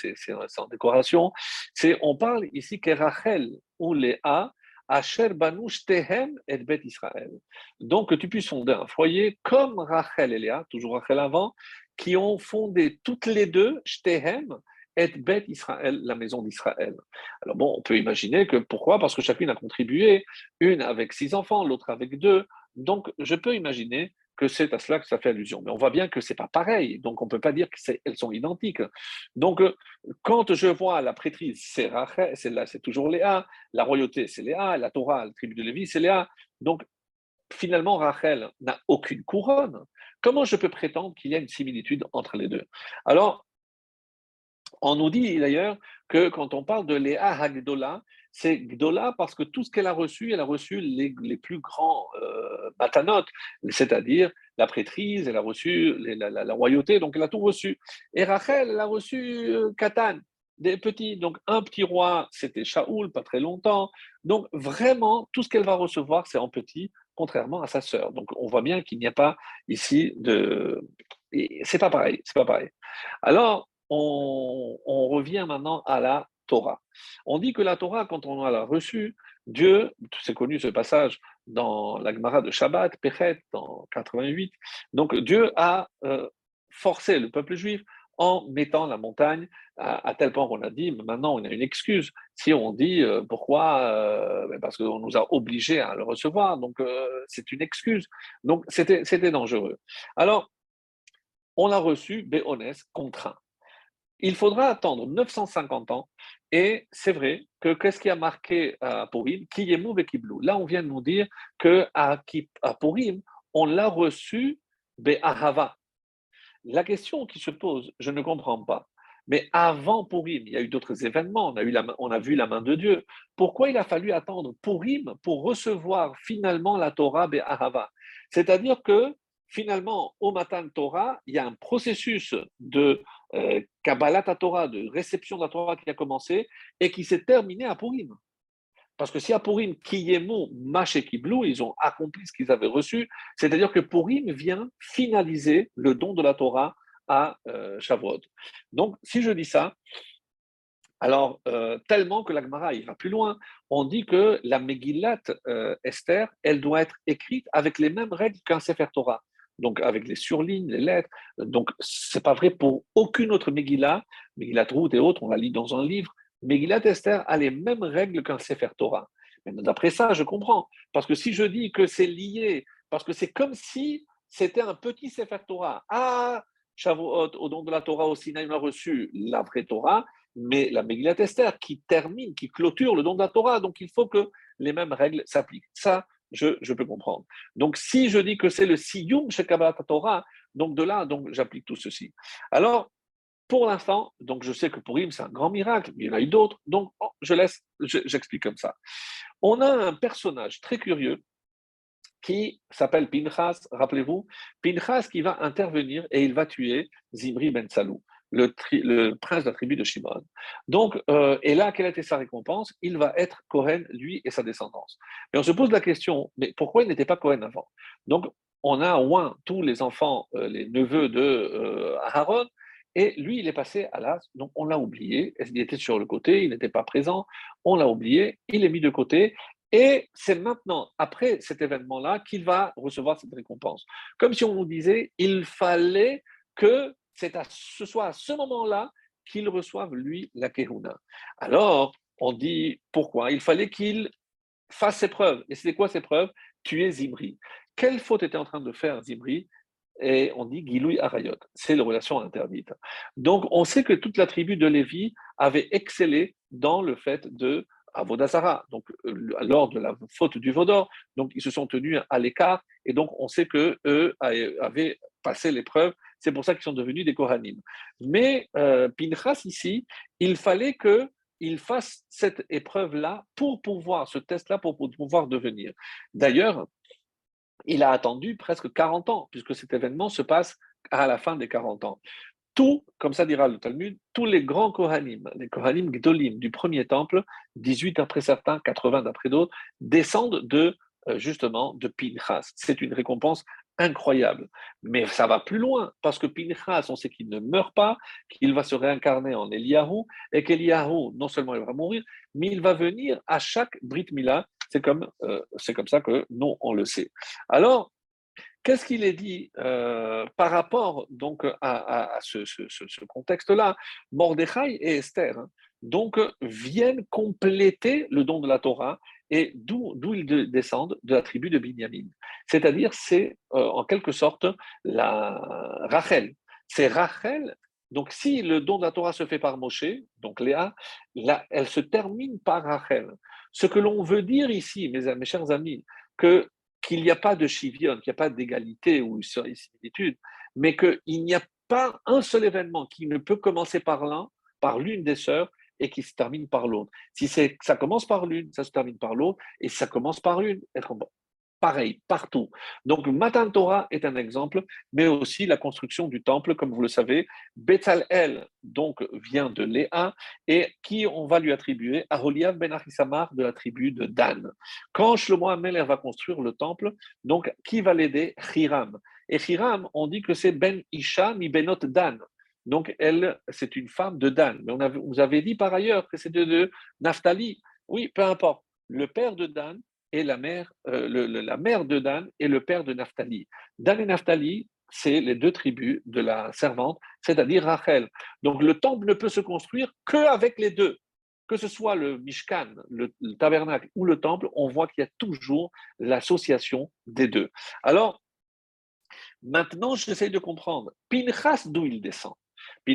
en décoration. C'est on parle ici que Rachel ou Léa Asher Banouch Tehem et Bet Israël. Donc que tu puisses fonder un foyer comme Rachel et Léa, toujours Rachel avant, qui ont fondé toutes les deux Shtehem et Bet Israël, la maison d'Israël. Alors bon, on peut imaginer que pourquoi? Parce que chacune a contribué, une avec six enfants, l'autre avec deux. Donc je peux imaginer que c'est à cela que ça fait allusion. Mais on voit bien que c'est pas pareil, donc on ne peut pas dire qu'elles sont identiques. Donc, euh, quand je vois la prêtrise, c'est c'est toujours Léa, la royauté, c'est Léa, la Torah, la tribu de Lévi, c'est Léa. Donc, finalement, Rachel n'a aucune couronne. Comment je peux prétendre qu'il y a une similitude entre les deux? Alors, on nous dit d'ailleurs que quand on parle de Léa Hagdola, c'est Gdola parce que tout ce qu'elle a reçu, elle a reçu les, plus grands euh, c'est-à-dire la prêtrise, elle a reçu la, royauté, donc elle a tout reçu. Et Rachel, elle a reçu euh, Katan, des petits. Donc un petit roi, c'était Shaoul, pas très longtemps. Donc vraiment, tout ce qu'elle va recevoir, c'est en petit, contrairement à sa sœur. Donc on voit bien qu'il n'y a pas ici de... C'est pas pareil, c'est pas pareil. Alors, on revient maintenant à la Torah. On dit que la Torah, quand on l'a reçue, Dieu, c'est connu ce passage dans la Gemara de Shabbat, Pechet, dans 88, donc Dieu a euh, forcé le peuple juif en mettant la montagne à, tel point qu'on a dit, maintenant on a une excuse. Si on dit euh, pourquoi, euh, ben parce qu'on nous a obligés à le recevoir, donc c'est une excuse. Donc c'était dangereux. Alors, on l'a reçu, Béonès, contraint. Il faudra attendre 950 ans et c'est vrai que qu'est-ce qui a marqué à Purim Kiyemu Kiblou. Là, on vient de nous dire qu'à à Purim, on l'a reçu Be'ahava. La question qui se pose, je ne comprends pas. Mais avant Purim, il y a eu d'autres événements. On a, eu la, on a vu la main de Dieu. Pourquoi il a fallu attendre Purim pour recevoir finalement la Torah Be'ahava? C'est-à-dire que finalement, au Matan Torah, il y a un processus de euh, Kabbalat Torah, de réception de la Torah qui a commencé et qui s'est terminé à Purim. Parce que si à Purim, Kiyemo, Maché Kiblou, ils ont accompli ce qu'ils avaient reçu, c'est-à-dire que Purim vient finaliser le don de la Torah à euh, Shavuot. Donc, si je dis ça, alors, euh, tellement que l'Agmara ira plus loin, on dit que la Megillat euh, Esther, elle doit être écrite avec les mêmes règles qu'un Sefer Torah donc avec les surlignes, les lettres. Donc, c'est pas vrai pour aucune autre Megillah. Megillat Ruth et autres, on la lit dans un livre. Megillat Esther a les mêmes règles qu'un Sefer Torah. D'après ça, je comprends. Parce que si je dis que c'est lié, parce que c'est comme si c'était un petit Sefer Torah. Ah, Shavuot, au nom de la Torah au Sinaï, a reçu la vraie Torah, mais la Megillat Esther qui termine, qui clôture le don de la Torah. Donc, il faut que les mêmes règles s'appliquent. Ça, je, peux comprendre. Donc, si je dis que c'est le Siyum chez Torah, donc de là, donc j'applique tout ceci. Alors, pour l'instant, donc je sais que pour Purim, c'est un grand miracle, mais il y en a eu d'autres, donc oh, je laisse, j'explique comme ça. On a un personnage très curieux qui s'appelle Pinchas, rappelez-vous, Pinchas qui va intervenir et il va tuer Zimri Ben Salou le, prince de la tribu de Shimon. Donc, euh, et là, quelle été sa récompense? Il va être Cohen, lui et sa descendance. Mais on se pose la question, mais pourquoi il n'était pas Cohen avant? Donc, on a moins tous les enfants, euh, les neveux de euh, Aaron, et lui, il est passé à l'as, donc on l'a oublié, il était sur le côté, il n'était pas présent, on l'a oublié, il est mis de côté, et c'est maintenant, après cet événement-là, qu'il va recevoir cette récompense. Comme si on nous disait, il fallait que c'est à ce à ce moment-là qu'il reçoive, lui, la Kehuna. Alors, on dit pourquoi? Il fallait qu'il fasse ses preuves. Et c'est quoi ses preuves? Tuer Zimri. Quelle faute était en train de faire Zimri? Et on dit Giloui Arayot, c'est la relation interdite. Donc on sait que toute la tribu de Lévi avait excellé dans le fait de Avodazara, donc euh, lors de la faute du Vaudor, donc ils se sont tenus à l'écart, et donc on sait que eux avaient passé l'épreuve c'est pour ça qu'ils sont devenus des Kohanim. Mais euh, Pinchas, ici, il fallait qu'il fasse cette épreuve-là pour pouvoir, ce test-là, pour, pouvoir devenir. D'ailleurs, il a attendu presque 40 ans, puisque cet événement se passe à la fin des 40 ans. Tout, comme ça dira le Talmud, tous les grands Kohanim, les Kohanim Gdolim du premier temple, 18 après certains, 80 d'après d'autres, descendent de euh, justement de Pinchas. C'est une récompense incroyable. Mais ça va plus loin, parce que Pinchas, on sait qu'il ne meurt pas, qu'il va se réincarner en Eliyahu, et qu'Eliyahu, non seulement il va mourir, mais il va venir à chaque Brit Mila. C'est comme, euh, comme ça que nous, on le sait. Alors, Qu'est-ce qu'il est dit euh, par rapport donc à, ce, contexte-là? Mordechai et Esther hein, donc viennent compléter le don de la Torah et d'où ils descendent de la tribu de Binyamin. C'est-à-dire c'est euh, en quelque sorte la Rachel. C'est Rachel. Donc si le don de la Torah se fait par Moshe, donc Léa, là, elle se termine par Rachel. Ce que l'on veut dire ici, mes, mes chers amis, que qu'il n'y a pas de chivion, qu'il n'y a pas d'égalité ou de similitude, mais qu'il n'y a pas un seul événement qui ne peut commencer par l'un, par l'une des sœurs, et qui se termine par l'autre. Si ça commence par l'une, ça se termine par l'autre, et ça commence par une, pareil, partout. Donc, Matan Torah est un exemple, mais aussi la construction du temple, comme vous le savez. El, donc, vient de Léa, et qui on va lui attribuer? À Holiav ben Achisamar de la tribu de Dan. Quand Shlomo Ameler va construire le temple, donc, qui va l'aider? Hiram. Et Hiram, on dit que c'est Ben Isha mi Benot Dan. Donc, elle, c'est une femme de Dan. Mais on avait, vous avez dit par ailleurs que c'est de, de Naphtali. Oui, peu importe. Le père de Dan, et la mère, euh, la mère de Dan et le père de Naphtali. Dan et Naphtali, c'est les deux tribus de la servante, c'est-à-dire Rachel. Donc le temple ne peut se construire qu'avec les deux. Que ce soit le Mishkan, le, tabernacle ou le temple, on voit qu'il y a toujours l'association des deux. Alors, maintenant, j'essaie de comprendre. Pinchas, d'où il descend?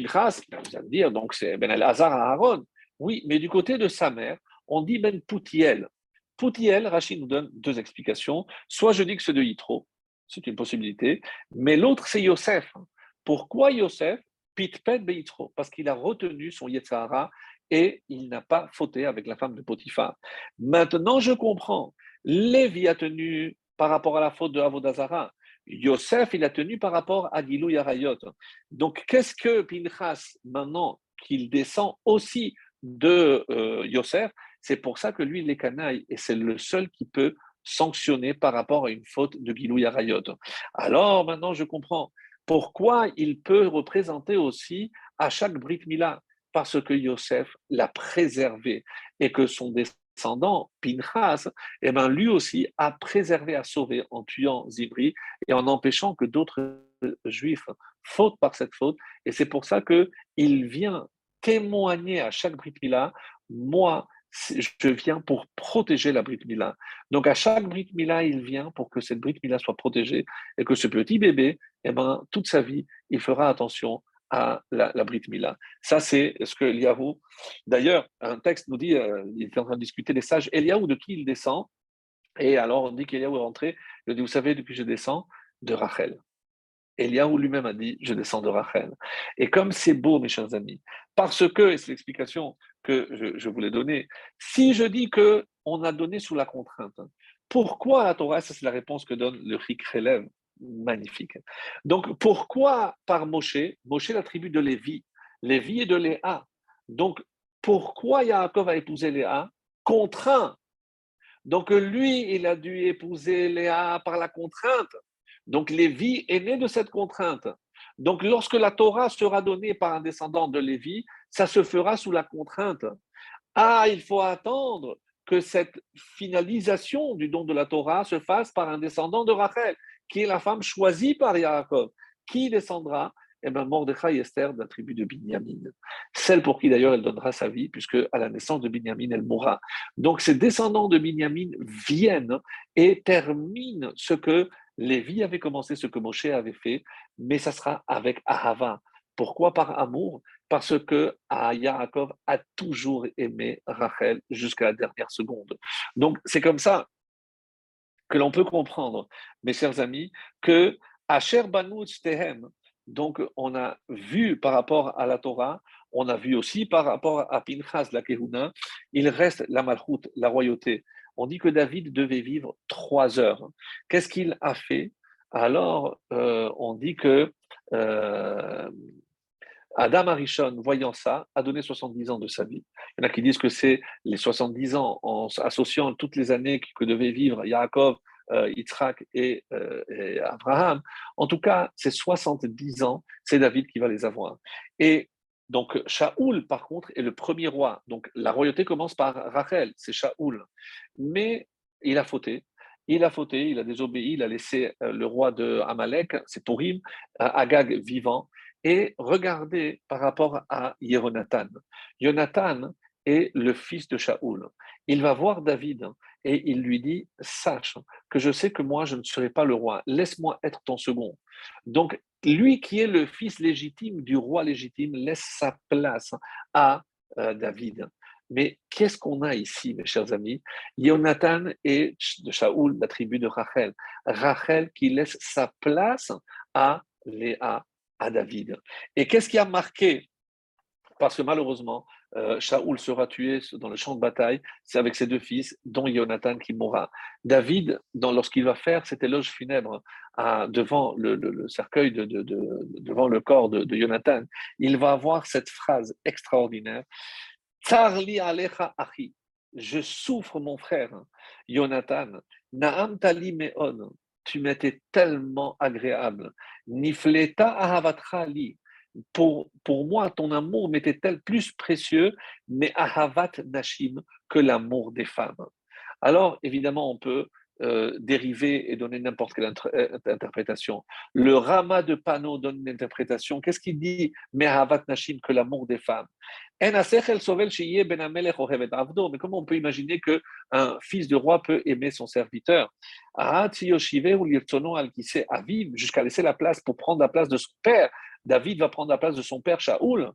Pinchas, vous allez dire, donc c'est Ben Elazar à Aaron. Oui, mais du côté de sa mère, on dit Ben Poutiel. Poutiel, Rachid nous donne deux explications. Soit je dis que c'est de Yitro, c'est une possibilité, mais l'autre c'est Yosef. Pourquoi Yosef Pitpet Beitro Parce qu'il a retenu son Yetzahara et il n'a pas fauté avec la femme de Potiphar. Maintenant, je comprends. Lévi a tenu par rapport à la faute de Avodazara. Yosef, il a tenu par rapport à Gilou Yarayot. Donc, qu'est-ce que Pinchas, maintenant qu'il descend aussi de euh, Yosef, c'est pour ça que lui, il est canaille et c'est le seul qui peut sanctionner par rapport à une faute de Gilou Yarayot. Alors maintenant, je comprends pourquoi il peut représenter aussi à chaque Brit Mila, parce que Yosef l'a préservé et que son descendant, Pinchas, eh ben, lui aussi a préservé, a sauvé en tuant Zibri et en empêchant que d'autres juifs fautent par cette faute. Et c'est pour ça qu'il vient témoigner à chaque Brit Mila, moi, je viens pour protéger la Brit Mila. Donc à chaque Brit Mila, il vient pour que cette Brit Mila soit protégée et que ce petit bébé, eh ben, toute sa vie, il fera attention à la, la Brit. Ça, c'est ce que Eliaou, d'ailleurs, un texte nous dit, euh, il était en train de discuter les sages, Eliaou, de qui il descend? Et alors on dit qu'Eliaou est rentré, il dit, vous savez, depuis que je descends, de Rachel. Eliaou lui-même a dit Je descends de Rachel. Et comme c'est beau, mes chers amis, parce que, et c'est l'explication que je, voulais donner, si je dis que on a donné sous la contrainte, pourquoi la Torah c'est la réponse que donne le Rik Relève. Magnifique. Donc, pourquoi par Moshe Moshe, la tribu de Lévi. Lévi est de Léa. Donc, pourquoi Yaakov a épousé Léa? Contraint. Donc, lui, il a dû épouser Léa par la contrainte. Donc Lévi est né de cette contrainte. Donc lorsque la Torah sera donnée par un descendant de Lévi, ça se fera sous la contrainte. Ah, il faut attendre que cette finalisation du don de la Torah se fasse par un descendant de Rachel, qui est la femme choisie par Yaakov. Qui descendra? Eh bien, Mordechai Esther de la tribu de Binyamin. Celle pour qui d'ailleurs elle donnera sa vie, puisque à la naissance de Binyamin, elle mourra. Donc ces descendants de Binyamin viennent et terminent ce que Lévi avait commencé ce que Moshe avait fait, mais ça sera avec Ahava. Pourquoi? Par amour Parce que Yaakov a toujours aimé Rachel jusqu'à la dernière seconde. Donc c'est comme ça que l'on peut comprendre, mes chers amis, que Asher Tehem, donc on a vu par rapport à la Torah, on a vu aussi par rapport à Pinchas, la Kehuna, il reste la Malchut, la royauté on dit que David devait vivre trois heures. Qu'est-ce qu'il a fait? Alors, euh, on dit que euh, Adam Arishon, voyant ça, a donné 70 ans de sa vie. Il y en a qui disent que c'est les 70 ans en associant toutes les années que devait vivre Yaakov, euh, Yitzhak et, et Abraham. En tout cas, c'est 70 ans, c'est David qui va les avoir. Et donc, Shaoul, par contre, est le premier roi. Donc, la royauté commence par Rachel, c'est Shaoul. Mais il a fauté. Il a fauté, il a désobéi, il a laissé euh, le roi de Amalek, c'est Purim, Agag vivant. Et regardez par rapport à Yonatan. Yonatan est le fils de Shaoul. Il va voir David et il lui dit Sache que je sais que moi je ne serai pas le roi, laisse-moi être ton second. Donc, lui qui est le fils légitime du roi légitime laisse sa place à euh, David. Mais qu'est-ce qu'on a ici, mes chers amis? Jonathan est de Shaoul, la tribu de Rachel. Rachel qui laisse sa place à Léa, à David. Et qu'est-ce qui a marqué? Parce que malheureusement, euh, Shaoul sera tué dans le champ de bataille, c'est avec ses deux fils, dont Jonathan qui mourra. David, lorsqu'il va faire cet éloge funèbre devant le, cercueil, devant le corps de, Jonathan, il va avoir cette phrase extraordinaire Tarli alecha achi. Je souffre, mon frère. Jonathan, Naam tali meon. Tu m'étais tellement agréable. Nifleta ahavatra li. Pour, pour moi, ton amour m'était-elle plus précieux, mais ahavat nashim, que l'amour des femmes. Alors, évidemment, on peut euh, dériver et donner n'importe quelle euh, interprétation. Le Rama de Pano donne une interprétation. Qu'est-ce qu'il dit? Mais ahavat nashim, que l'amour des femmes. Mais comment on peut imaginer qu'un fils de roi peut aimer son serviteur? Jusqu'à laisser la place pour prendre la place de son père. David va prendre la place de son père Shaoul.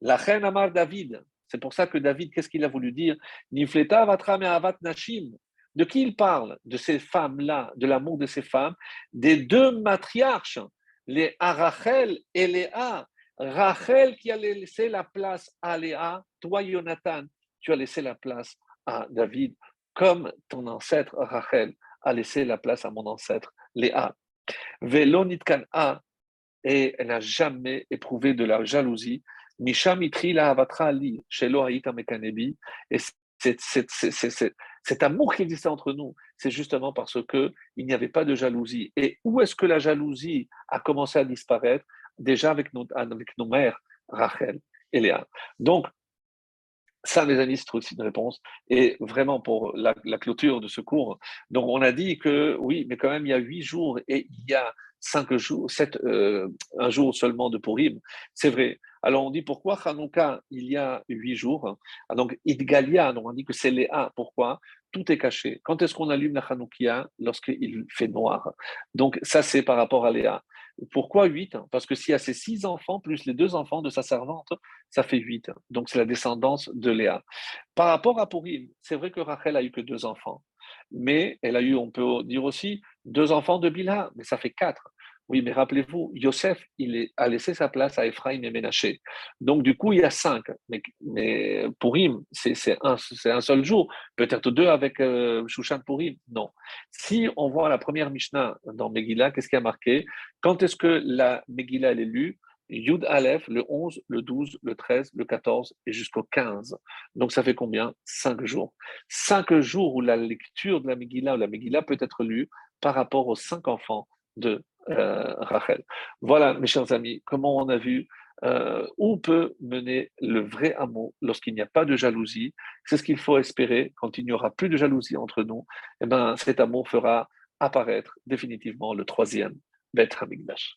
La reine Amar David. C'est pour ça que David, qu'est-ce qu'il a voulu dire? Nifleta avat nashim. De qui il parle? De ces femmes-là, de l'amour de ces femmes, des deux matriarches, les Arachel et les A, Rachel qui a laissé la place à Léa, toi Jonathan, tu as laissé la place à David, comme ton ancêtre Rachel a laissé la place à mon ancêtre Léa. Velonitkan A, et elle n'a jamais éprouvé de la jalousie. Mishamitri la avatra ali. Et cet amour qui existait entre nous, c'est justement parce que il n'y avait pas de jalousie. Et où est-ce que la jalousie a commencé à disparaître? Déjà avec nos, avec nos mères, Rachel et Léa. Donc, ça, mes amis, c'est aussi une réponse. Et vraiment, pour la, clôture de ce cours, donc on a dit que oui, mais quand même, il y a huit jours et il y a cinq jours, sept, euh, un jour seulement de Purim. C'est vrai. Alors on dit pourquoi Hanouka, il y a huit jours. Ah, donc Idgalia, donc on dit que c'est Léa. Pourquoi? Tout est caché. Quand est-ce qu'on allume la Hanoukia? Lorsqu'il fait noir. Donc ça, c'est par rapport à Léa. Pourquoi 8 Parce que s'il y a ces six enfants, plus les deux enfants de sa servante, ça fait 8. Donc c'est la descendance de Léa. Par rapport à Pourim, c'est vrai que Rachel a eu que deux enfants. Mais elle a eu, on peut dire aussi, deux enfants de Bila, mais ça fait quatre. Oui, mais rappelez-vous, Yosef, il a laissé sa place à Ephraim et Ménaché. Donc, du coup, il y a cinq. Mais, mais Purim, c'est un, seul jour. Peut-être deux avec euh, Shushan Purim. Non. Si on voit la première Mishnah dans Megillah, qu'est-ce qui a marqué? Quand est-ce que la Megillah est lue? Yud Aleph, le 11, le 12, le 13, le 14 et jusqu'au 15. Donc ça fait combien? Cinq jours. Cinq jours où la lecture de la Megillah ou la Megillah peut être lue par rapport aux cinq enfants de euh, Rachel. Voilà, mes chers amis, comment on a vu euh, où peut mener le vrai amour lorsqu'il n'y a pas de jalousie? C'est ce qu'il faut espérer quand il n'y aura plus de jalousie entre nous. Eh ben, cet amour fera apparaître définitivement le troisième Beth Hamikdash.